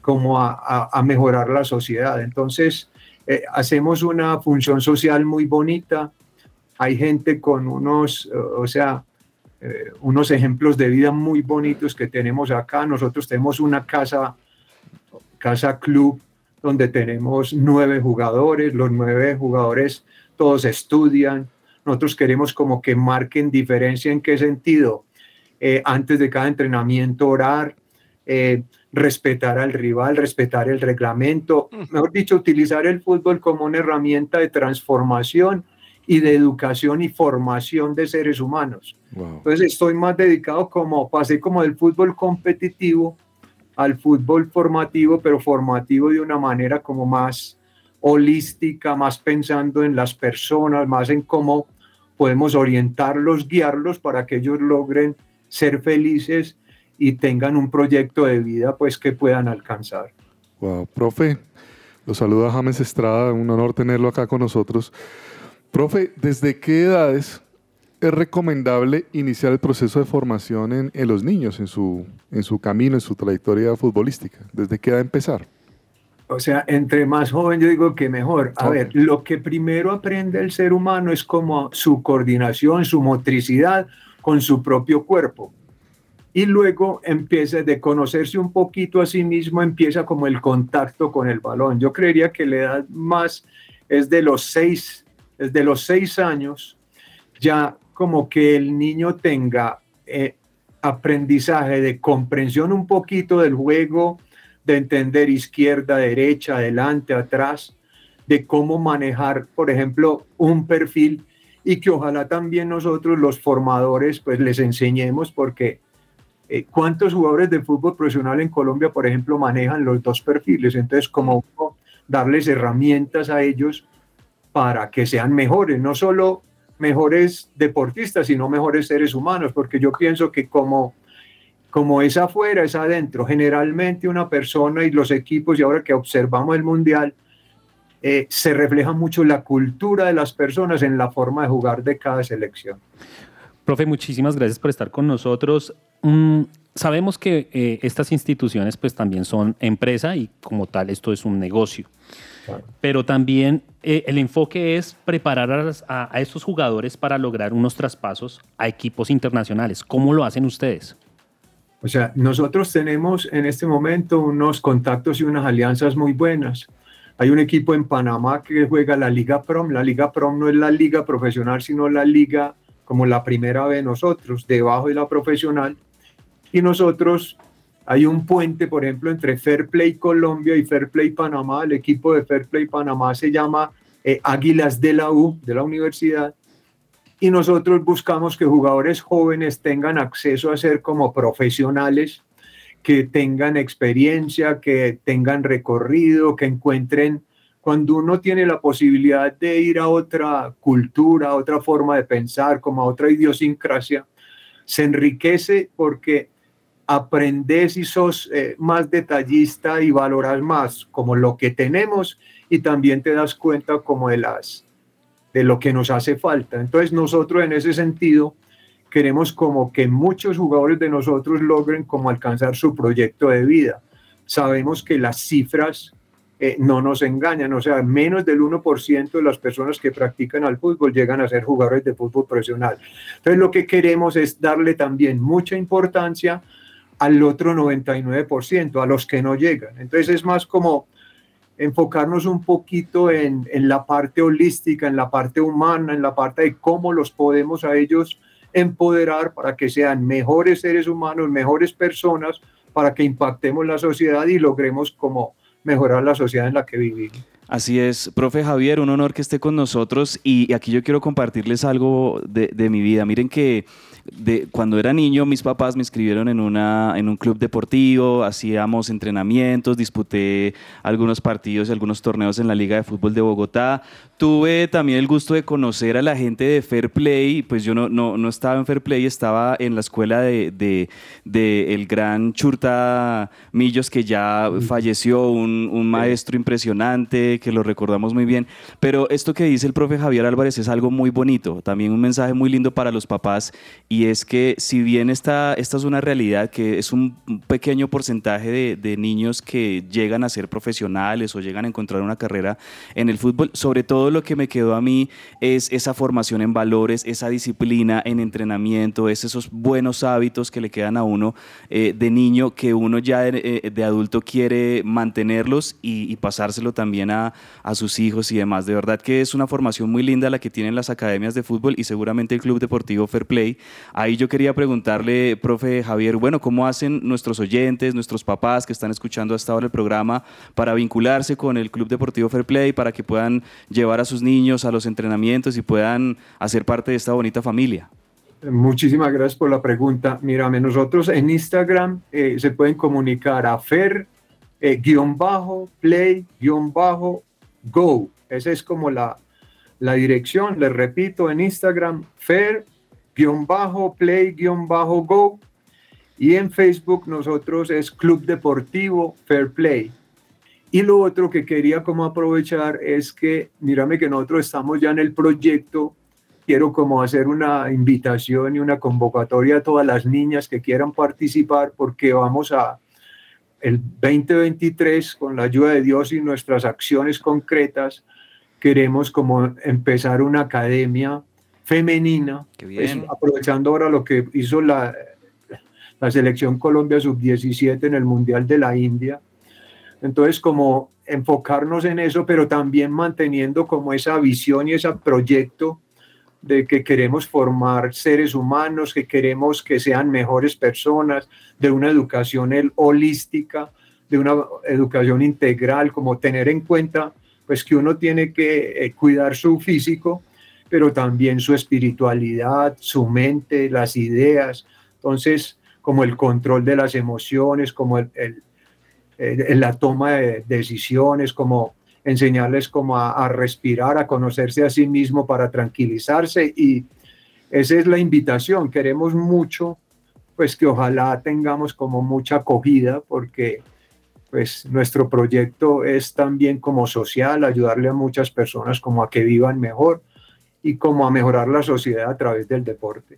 como a, a mejorar la sociedad. Entonces, eh, hacemos una función social muy bonita. Hay gente con unos, o sea, eh, unos ejemplos de vida muy bonitos que tenemos acá. Nosotros tenemos una casa, casa club, donde tenemos nueve jugadores. Los nueve jugadores todos estudian. Nosotros queremos como que marquen diferencia en qué sentido. Eh, antes de cada entrenamiento orar, respetar al rival, respetar el reglamento, mejor dicho, utilizar el fútbol como una herramienta de transformación y de educación y formación de seres humanos. Entonces estoy más dedicado como, pasé como del fútbol competitivo al fútbol formativo, pero formativo de una manera como más holística, más pensando en las personas, más en cómo podemos orientarlos, guiarlos para que ellos logren ser felices y tengan un proyecto de vida pues que puedan alcanzar. Wow, profe, lo saluda James Estrada, un honor tenerlo acá con nosotros. Profe, ¿desde qué edades es recomendable iniciar el proceso de formación en, en, los niños, en su, en su camino, en su trayectoria futbolística? ¿Desde qué edad empezar? O sea, entre más joven yo digo que mejor. A ver, lo que primero aprende el ser humano es como su coordinación, su motricidad con su propio cuerpo y luego empieza de conocerse un poquito a sí mismo, empieza como el contacto con el balón. Yo creería que la edad más es de los 6 desde los seis años, ya como que el niño tenga eh, aprendizaje de comprensión un poquito del juego, de entender izquierda, derecha, adelante, atrás, de cómo manejar, por ejemplo, un perfil y que ojalá también nosotros los formadores pues les enseñemos porque eh, cuántos jugadores de fútbol profesional en Colombia, por ejemplo, manejan los dos perfiles. Entonces, como darles herramientas a ellos para que sean mejores, no solo mejores deportistas, sino mejores seres humanos, porque yo pienso que como, como es afuera, es adentro. Generalmente una persona y los equipos, y ahora que observamos el Mundial, eh, se refleja mucho la cultura de las personas en la forma de jugar de cada selección. Profe, muchísimas gracias por estar con nosotros. Mm, sabemos que eh, estas instituciones pues también son empresa y como tal esto es un negocio. Pero también eh, el enfoque es preparar a, a, estos jugadores para lograr unos traspasos a equipos internacionales. ¿Cómo lo hacen ustedes? O sea, nosotros tenemos en este momento unos contactos y unas alianzas muy buenas. Hay un equipo en Panamá que juega la Liga Prom. La Liga Prom no es la liga profesional, sino la liga como la primera vez nosotros, debajo de la profesional y nosotros hay un puente, por ejemplo, entre Fair Play Colombia y Fair Play Panamá. El equipo de Fair Play Panamá se llama eh, Águilas de la U, de la universidad. Y nosotros buscamos que jugadores jóvenes tengan acceso a ser como profesionales, que tengan experiencia, que tengan recorrido, que encuentren, cuando uno tiene la posibilidad de ir a otra cultura, a otra forma de pensar, como a otra idiosincrasia, se enriquece porque aprendes y sos eh, más detallista y valoras más como lo que tenemos y también te das cuenta como de las de lo que nos hace falta. Entonces nosotros en ese sentido queremos como que muchos jugadores de nosotros logren como alcanzar su proyecto de vida. Sabemos que las cifras eh, no nos engañan, o sea, menos del 1% de las personas que practican al fútbol llegan a ser jugadores de fútbol profesional. Entonces lo que queremos es darle también mucha importancia al otro 99%, a los que no llegan. Entonces es más como enfocarnos un poquito en, en, la parte holística, en la parte humana, en la parte de cómo los podemos a ellos empoderar para que sean mejores seres humanos, mejores personas, para que impactemos la sociedad y logremos como mejorar la sociedad en la que vivimos. Así es, profe Javier, un honor que esté con nosotros y aquí yo quiero compartirles algo de, de mi vida. Miren que de, cuando era niño, mis papás me inscribieron en, una, en un club deportivo, hacíamos entrenamientos, disputé algunos partidos y algunos torneos en la Liga de Fútbol de Bogotá. Tuve también el gusto de conocer a la gente de Fair Play, pues yo no, no, no estaba en Fair Play, estaba en la escuela de, de, de el gran Churta Millos, que ya falleció, un, un maestro impresionante, que lo recordamos muy bien. Pero esto que dice el profe Javier Álvarez es algo muy bonito, también un mensaje muy lindo para los papás y es que si bien esta, esta es una realidad, que es un pequeño porcentaje de, de, niños que llegan a ser profesionales o llegan a encontrar una carrera en el fútbol, sobre todo lo que me quedó a mí es esa formación en valores, esa disciplina en entrenamiento, es esos buenos hábitos que le quedan a uno eh, de niño que uno ya de, eh, de adulto quiere mantenerlos y, y pasárselo también a, a sus hijos y demás. De verdad que es una formación muy linda la que tienen las academias de fútbol y seguramente el Club Deportivo Fair Play Ahí yo quería preguntarle, profe Javier, bueno, ¿cómo hacen nuestros oyentes, nuestros papás que están escuchando hasta ahora el programa para vincularse con el Club Deportivo Fair Play, para que puedan llevar a sus niños a los entrenamientos y puedan hacer parte de esta bonita familia? Muchísimas gracias por la pregunta. Mírame, nosotros en Instagram eh, se pueden comunicar a Fer, eh, guion bajo, play, guion bajo, go. Esa es como la, la dirección, les repito, en Instagram, Fer, guion bajo play guion bajo go y en Facebook nosotros es Club Deportivo Fair Play. Y lo otro que quería como aprovechar es que, mírame que nosotros estamos ya en el proyecto, quiero como hacer una invitación y una convocatoria a todas las niñas que quieran participar porque vamos a el 2023 con la ayuda de Dios y nuestras acciones concretas queremos como empezar una academia femenina, pues, aprovechando ahora lo que hizo la, la selección Colombia sub-17 en el Mundial de la India. Entonces, como enfocarnos en eso, pero también manteniendo como esa visión y ese proyecto de que queremos formar seres humanos, que queremos que sean mejores personas, de una educación holística, de una educación integral, como tener en cuenta pues que uno tiene que eh, cuidar su físico, pero también su espiritualidad, su mente, las ideas. Entonces, como el control de las emociones, como el, la toma de decisiones, como enseñarles como a, respirar, a conocerse a sí mismo para tranquilizarse y esa es la invitación. Queremos mucho, pues que ojalá tengamos como mucha acogida porque pues nuestro proyecto es también como social, ayudarle a muchas personas como a que vivan mejor y como a mejorar la sociedad a través del deporte.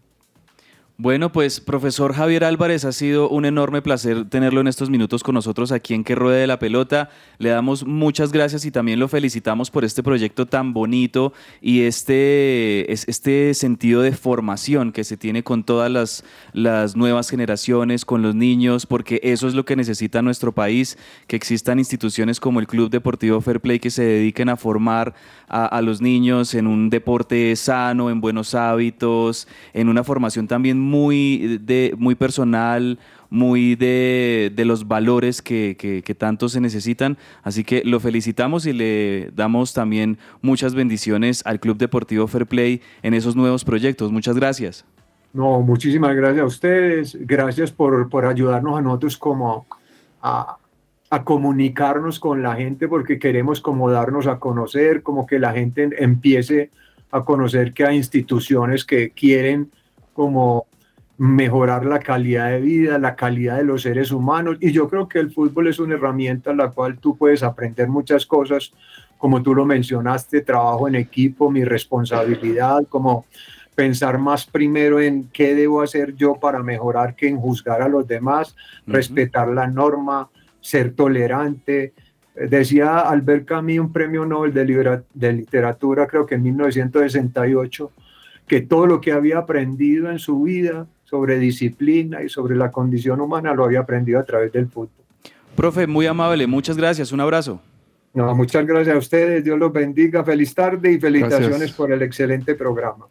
Bueno, pues profesor Javier Álvarez, ha sido un enorme placer tenerlo en estos minutos con nosotros aquí en Que Ruede de la Pelota. Le damos muchas gracias y también lo felicitamos por este proyecto tan bonito y este, este sentido de formación que se tiene con todas las, las nuevas generaciones, con los niños, porque eso es lo que necesita nuestro país, que existan instituciones como el Club Deportivo Fair Play que se dediquen a formar a, a los niños en un deporte sano, en buenos hábitos, en una formación también muy, de, muy personal, muy de, los valores que, que, tanto se necesitan. Así que lo felicitamos y le damos también muchas bendiciones al Club Deportivo Fair Play en esos nuevos proyectos. Muchas gracias. No, muchísimas gracias a ustedes. Gracias por, por ayudarnos a nosotros como a, a comunicarnos con la gente porque queremos como darnos a conocer, como que la gente empiece a conocer que hay instituciones que quieren como mejorar la calidad de vida, la calidad de los seres humanos. Y yo creo que el fútbol es una herramienta en la cual tú puedes aprender muchas cosas, como tú lo mencionaste, trabajo en equipo, mi responsabilidad, como pensar más primero en qué debo hacer yo para mejorar que en juzgar a los demás, respetar la norma, ser tolerante. Decía Albert Camus, un premio Nobel de, de literatura, creo que en 1968, que todo lo que había aprendido en su vida sobre disciplina y sobre la condición humana lo había aprendido a través del fútbol. Profe, muy amable, muchas gracias, un abrazo. No, muchas gracias a ustedes, Dios los bendiga, feliz tarde y felicitaciones por el excelente programa.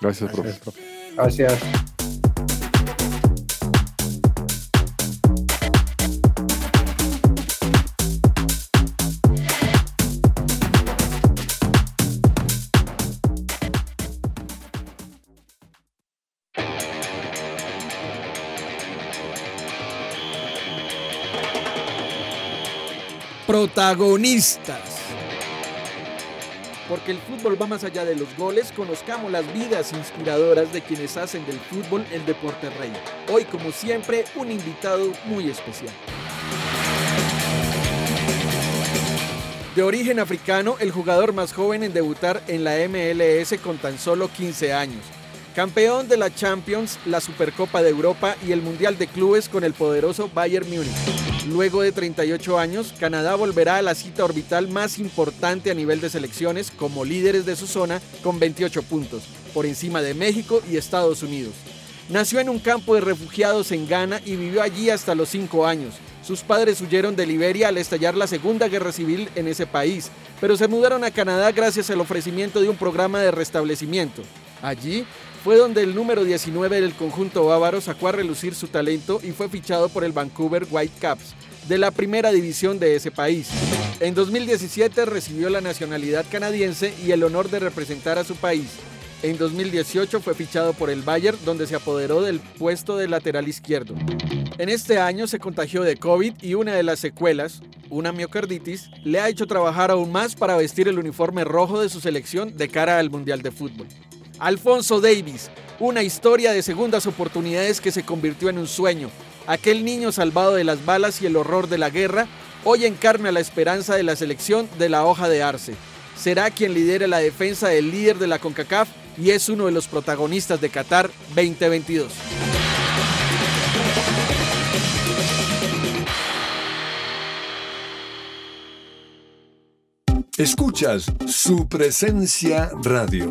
Gracias, profe. Gracias. Protagonistas. Porque el fútbol va más allá de los goles, conozcamos las vidas inspiradoras de quienes hacen del fútbol el deporte rey. Hoy, como siempre, un invitado muy especial. De origen africano, el jugador más joven en debutar en la MLS con tan solo 15 años. Campeón de la Champions, la Supercopa de Europa y el Mundial de Clubes con el poderoso Bayern Múnich. Luego de 38 años, Canadá volverá a la cita orbital más importante a nivel de selecciones como líderes de su zona con 28 puntos, por encima de México y Estados Unidos. Nació en un campo de refugiados en Ghana y vivió allí hasta los 5 años. Sus padres huyeron de Liberia al estallar la Segunda Guerra Civil en ese país, pero se mudaron a Canadá gracias al ofrecimiento de un programa de restablecimiento. Allí fue donde el número 19 del conjunto bávaro sacó a relucir su talento y fue fichado por el Vancouver Whitecaps de la primera división de ese país. En 2017 recibió la nacionalidad canadiense y el honor de representar a su país. En 2018 fue fichado por el Bayern, donde se apoderó del puesto de lateral izquierdo. En este año se contagió de COVID y una de las secuelas, una miocarditis, le ha hecho trabajar aún más para vestir el uniforme rojo de su selección de cara al Mundial de Fútbol. Alfonso Davis, una historia de segundas oportunidades que se convirtió en un sueño. Aquel niño salvado de las balas y el horror de la guerra, hoy encarna la esperanza de la selección de la hoja de Arce. Será quien lidere la defensa del líder de la CONCACAF y es uno de los protagonistas de Qatar 2022. Escuchas su presencia radio.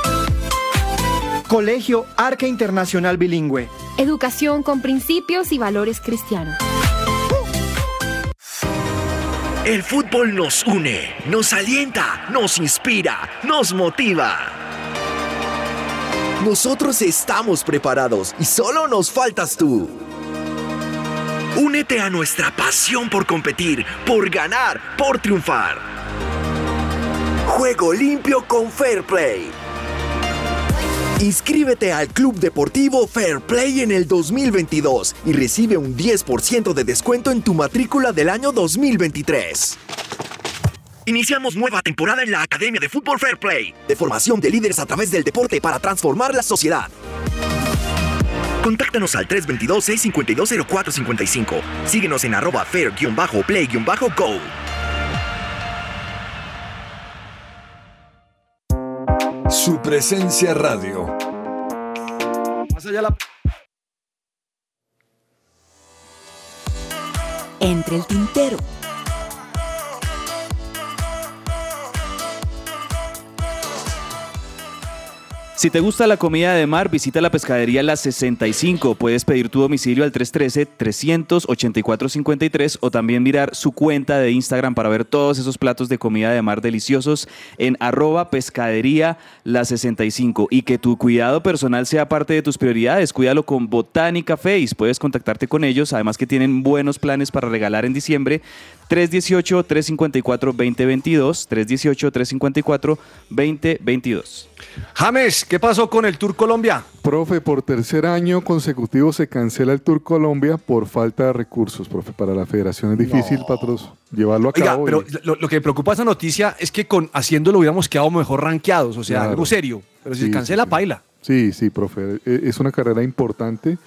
Colegio Arca Internacional Bilingüe. Educación con principios y valores cristianos. El fútbol nos une, nos alienta, nos inspira, nos motiva. Nosotros estamos preparados y solo nos faltas tú. Únete a nuestra pasión por competir, por ganar, por triunfar. Juego limpio con Fair Play. Inscríbete al Club Deportivo Fair Play en el 2022 y recibe un 10% de descuento en tu matrícula del año 2023. Iniciamos nueva temporada en la Academia de Fútbol Fair Play, de formación de líderes a través del deporte para transformar la sociedad. Contáctanos al 322-652-0455. Síguenos en arroba fair-play-go. Su presencia radio. Más allá la... Entre el tintero. Si te gusta la comida de mar, visita la pescadería La 65. Puedes pedir tu domicilio al 313-384-53 o también mirar su cuenta de Instagram para ver todos esos platos de comida de mar deliciosos en arroba pescadería La 65. Y que tu cuidado personal sea parte de tus prioridades. Cuídalo con Botánica Face. Puedes contactarte con ellos. Además que tienen buenos planes para regalar en diciembre. 318-354-2022. 318-354-2022. James, ¿qué pasó con el Tour Colombia? Profe, por tercer año consecutivo se cancela el Tour Colombia por falta de recursos, profe. Para la federación es difícil, patros, llevarlo a Oiga, cabo. pero y- lo, lo que me preocupa esa noticia es que con haciéndolo hubiéramos quedado mejor rankeados, o sea, Claro. algo serio. Pero si Sí, se cancela, sí, sí. paila. Sí, sí, profe. E- Es una carrera importante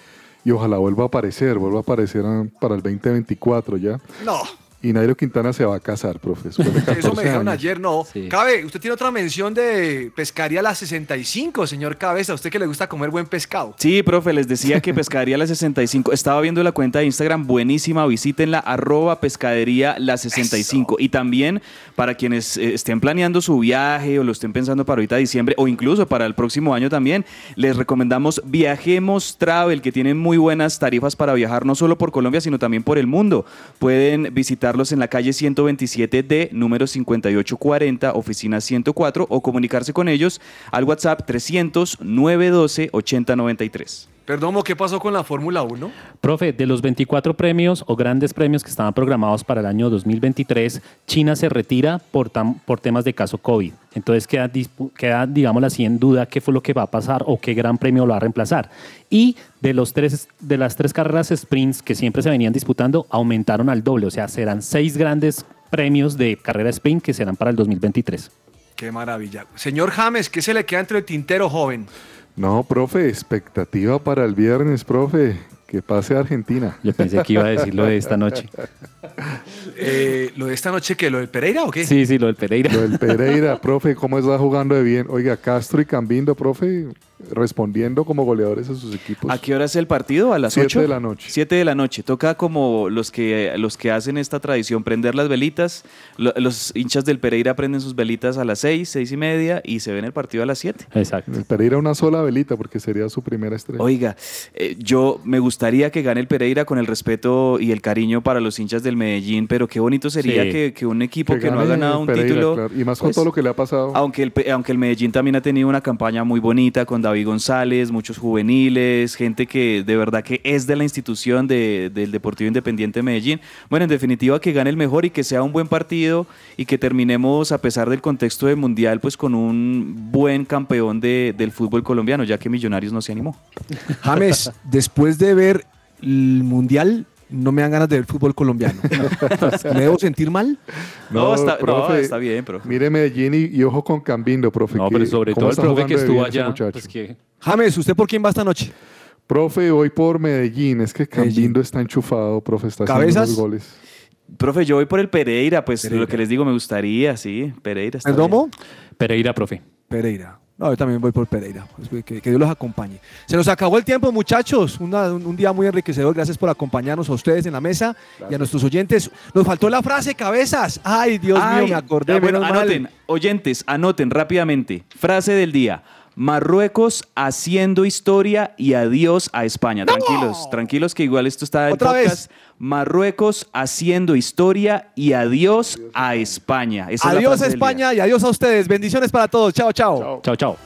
y ojalá vuelva a aparecer, vuelva a aparecer ah, para el 2024 ya. No, Y Nairo Quintana se va a casar, profe. de eso me 14 dijeron ayer, no. Cabe, usted tiene otra mención de pescaría la 65, señor Cabeza. A usted que le gusta comer buen pescado. Sí, profe, les decía que Pescadería La 65. Estaba viendo la cuenta de Instagram, buenísima. Visítenla, arroba Pescadería La 65. Y también para quienes eh, estén planeando su viaje o lo estén pensando para ahorita diciembre o incluso para el próximo año también, les recomendamos Viajemos Travel, que tienen muy buenas tarifas para viajar no solo por Colombia, sino también por el mundo. Pueden en la calle 127D, número 5840, oficina 104, o comunicarse con ellos al WhatsApp 300 912 8093. Perdón, ¿qué pasó con la Fórmula 1? Profe, de los 24 premios o grandes premios que estaban programados para el año 2023, China se retira por, tam- por temas de caso COVID. Entonces queda, queda, digámoslo así, en duda qué fue lo que va a pasar o qué gran premio lo va a reemplazar. Y de, los tres, de las tres carreras sprints que siempre se venían disputando, aumentaron al doble. O sea, serán seis grandes premios de carrera sprint que serán para el 2023. Qué maravilla. Señor James, ¿qué se le queda entre el tintero, joven? No, profe, expectativa para el viernes, profe. Que pase a Argentina. Yo pensé que iba a decir lo de esta noche. Eh, ¿Lo de esta noche qué? ¿Lo del Pereira o qué? Sí, sí, lo del Pereira. Lo del Pereira, profe, ¿cómo está jugando de bien? Oiga, Castro y Cambindo, profe, respondiendo como goleadores a sus equipos. ¿A qué hora es el partido? ¿A las Siete 8? de la noche. 7 de la noche. Toca como los que, los que hacen esta tradición, prender las velitas. Lo- los hinchas del Pereira prenden sus velitas a las 6, 6 y media y se ven el partido a las 7. Exacto. El Pereira una sola velita porque sería su primera estrella. Oiga, eh, yo me gustaría que gane el Pereira con el respeto y el cariño para los hinchas del Medellín, pero qué bonito sería Sí. que, que un equipo que, Que no ha ganado un Pereira, título. claro. Y más con pues, todo lo que le ha pasado. Aunque el, aunque el Medellín también ha tenido una campaña muy bonita con David González, muchos juveniles, gente que de verdad que es de la institución de- del Deportivo Independiente de Medellín. Bueno, en definitiva que gane el mejor y que sea un buen partido y que terminemos a pesar del contexto del Mundial pues con un buen campeón de- del fútbol colombiano, ya que Millonarios no se animó. James, después de ver el Mundial, no me dan ganas de ver fútbol colombiano. ¿Me debo sentir mal? No, está- no, está bien, profe. Mire Medellín y, y ojo con Cambindo, profe. No, que- pero sobre ¿cómo todo el profe que estuvo allá. pues que- James, ¿usted por quién va esta noche? Profe, voy por Medellín. Es que Cambindo está enchufado, profe. Está haciendo ¿Cabezas? unos goles. Profe, yo voy por el Pereira, pues Pereira. lo que les digo me gustaría, sí, Pereira. está ¿Perdomo? bien. Pereira, profe. Pereira. No, yo también voy por Pereira. Pues, que, que Dios los acompañe. Se nos acabó el tiempo, muchachos. Una- un, un día muy enriquecedor. Gracias por acompañarnos a ustedes en la mesa y a nuestros oyentes. Nos faltó la frase cabezas. Ay, Dios Ay, mío, me acordé. bueno, mal. anoten, oyentes, anoten rápidamente. Frase del día. Marruecos haciendo historia y adiós a España. Tranquilos, tranquilos que igual esto está en Otra vez. podcast. Marruecos haciendo historia y adiós a España. Esa Adiós día. España y adiós a ustedes. Bendiciones para todos. Chao, chao. Chao, chao.